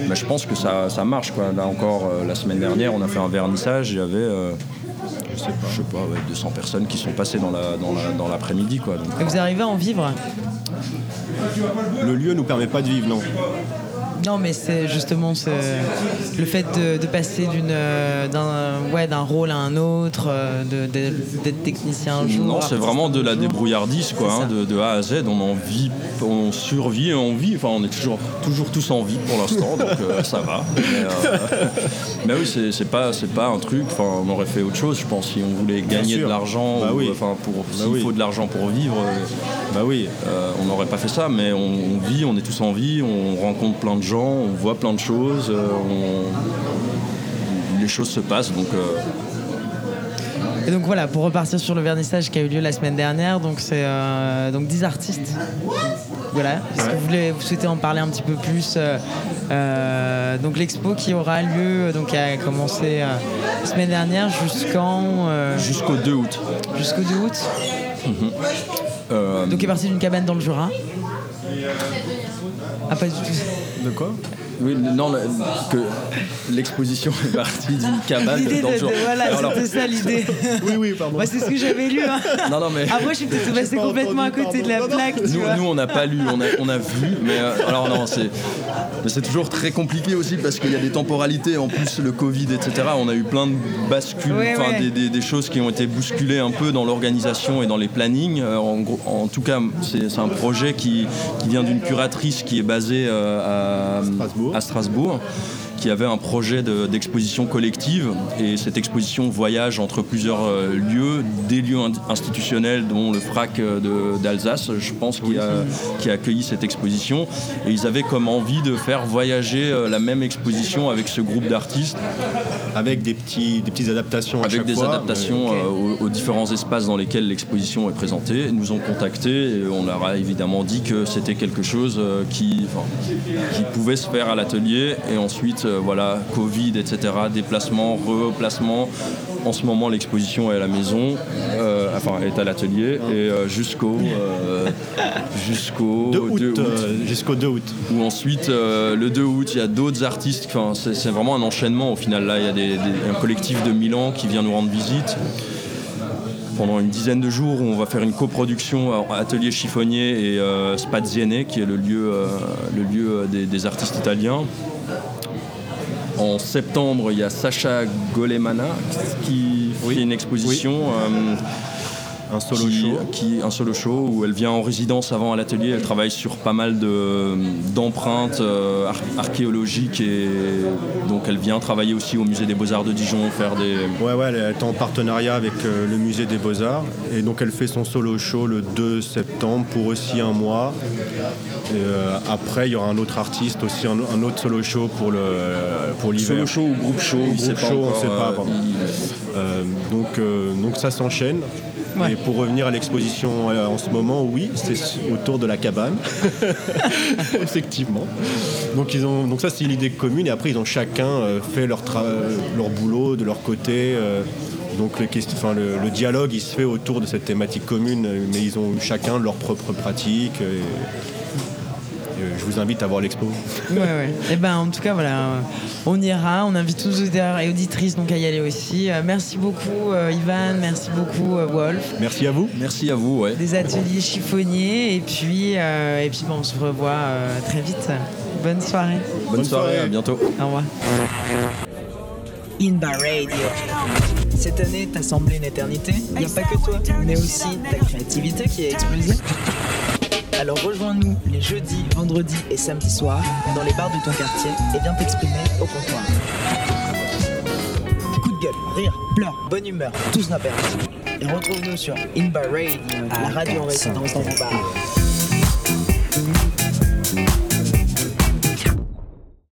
Mais je pense que ça, ça marche quoi. Là encore euh, la semaine dernière, on a fait un vernissage, il y avait euh, je sais pas, je sais pas 200 personnes qui sont passées dans, la, dans, l'après-midi. Quoi, Et vous arrivez à en vivre? Le lieu nous permet pas de vivre, non. Non, mais c'est justement le fait de, passer euh, d'un ouais, rôle à un autre, euh, d'être technicien un jour. Non, c'est vraiment de la débrouillardise, quoi, hein, de, A à Z. On en vit, on survit et on vit. Enfin, on est toujours, toujours tous en vie pour l'instant, donc euh, ça va. Mais, oui, c'est pas, pas un truc. Enfin, on aurait fait autre chose, je pense, si on voulait gagner de l'argent. Bah oui. Enfin, pour bah s'il faut de l'argent pour vivre, bah oui, on n'aurait pas fait ça. Mais on, on vit, on est tous en vie, on rencontre plein de gens on voit plein de choses, euh, les choses se passent. Donc, euh, Et donc voilà, pour repartir sur le vernissage qui a eu lieu la semaine dernière, donc c'est euh, donc 10 artistes. Voilà. Est-ce que vous, voulez, vous souhaitez en parler un petit peu plus euh, euh, Donc l'expo qui aura lieu, donc a commencé la semaine dernière jusqu'en jusqu'au 2 août. Jusqu'au 2 août. Mhm. Donc est parti d'une cabane dans le Jura. Ah pas du tout. De quoi? Oui, non, que l'exposition est partie d'une cabane dans le jour. Voilà, c'était ça l'idée. oui, oui, pardon. Moi, c'est ce que j'avais lu. Hein. Non, non, mais. Après, je suis peut-être passé complètement à côté de la plaque. Nous, nous on n'a pas lu, on a, on a vu, mais euh, alors non, c'est. c'est toujours très compliqué aussi parce qu'il y a des temporalités, en plus le Covid, etc. On a eu plein de bascules, enfin Des, des, choses qui ont été bousculées un peu dans l'organisation et dans les plannings. Euh, en, en, tout cas, c'est un projet qui, qui vient d'une curatrice qui est basée euh, à Strasbourg à Strasbourg qui avait un projet d'exposition collective et cette exposition voyage entre plusieurs euh, lieux, des lieux institutionnels dont le FRAC euh, d'Alsace, je pense, qui a, qui a accueilli cette exposition. Et ils avaient comme envie de faire voyager euh, la même exposition avec ce groupe d'artistes. Avec des, petits, des petites adaptations. Avec des adaptations aux, différents espaces dans lesquels l'exposition est présentée. Ils nous ont contactés et on leur a évidemment dit que c'était quelque chose qui, qui pouvait se faire à l'atelier et ensuite voilà, Covid, etc., déplacement, replacement. En ce moment, l'exposition est à la maison, euh, enfin, est à l'atelier, et euh, jusqu'au jusqu'au 2 août. jusqu'au 2 août. Ou ensuite, le 2 août, il y a d'autres artistes. Enfin, c'est vraiment un enchaînement au final. Là, il y a des, un collectif de Milan qui vient nous rendre visite pendant une dizaine de jours où on va faire une coproduction Atelier Chiffonnier et Spaziene, qui est le lieu, le lieu des, des, artistes italiens. En septembre, il y a Sacha Golemana qui fait une exposition. Euh, un solo show. Qui, un solo show où elle vient en résidence avant à l'atelier. Elle travaille sur pas mal d'empreintes euh, archéologiques et donc elle vient travailler aussi au musée des Beaux-Arts de Dijon, faire des. Ouais, ouais, elle est en partenariat avec euh, le musée des Beaux-Arts et donc elle fait son solo show le 2 septembre pour aussi un mois. Euh, après, il y aura un autre artiste aussi, un, autre solo show pour le pour l'hiver. Solo show ou groupe show, groupe show, on ne sait pas. donc, donc ça s'enchaîne. Et pour revenir à l'exposition euh, en ce moment, oui, c'est autour de la cabane. Effectivement. Donc, ils ont, donc ça, c'est une idée commune. Et après, ils ont chacun euh, fait leur, leur boulot de leur côté. Euh. donc le, enfin, le, dialogue, il se fait autour de cette thématique commune, mais ils ont chacun leur propre pratique. Euh, je vous invite à voir l'expo. Ouais, ouais. Et eh ben, en tout cas, voilà, on ira. On invite tous les auditeurs et auditrices donc à y aller aussi. Euh, merci beaucoup, euh, Ivan. Merci beaucoup, Wolf. Merci à vous. Merci à vous. Ouais. Des ateliers chiffonniers. Et puis, et puis on se revoit très vite. Bonne soirée. Bonne, soirée. À bientôt. Au revoir. Inba Radio. Cette année, t'as semblé une éternité. Il n'y a pas que toi, mais aussi ta créativité qui a explosé. Alors rejoins-nous les jeudis, vendredis et samedis soirs dans les bars de ton quartier et viens t'exprimer au comptoir. Coup de gueule, rire, pleurs, bonne humeur, tous n'a perdu. Et retrouve-nous sur Inbar Radio, la radio en résidence dans vos bars.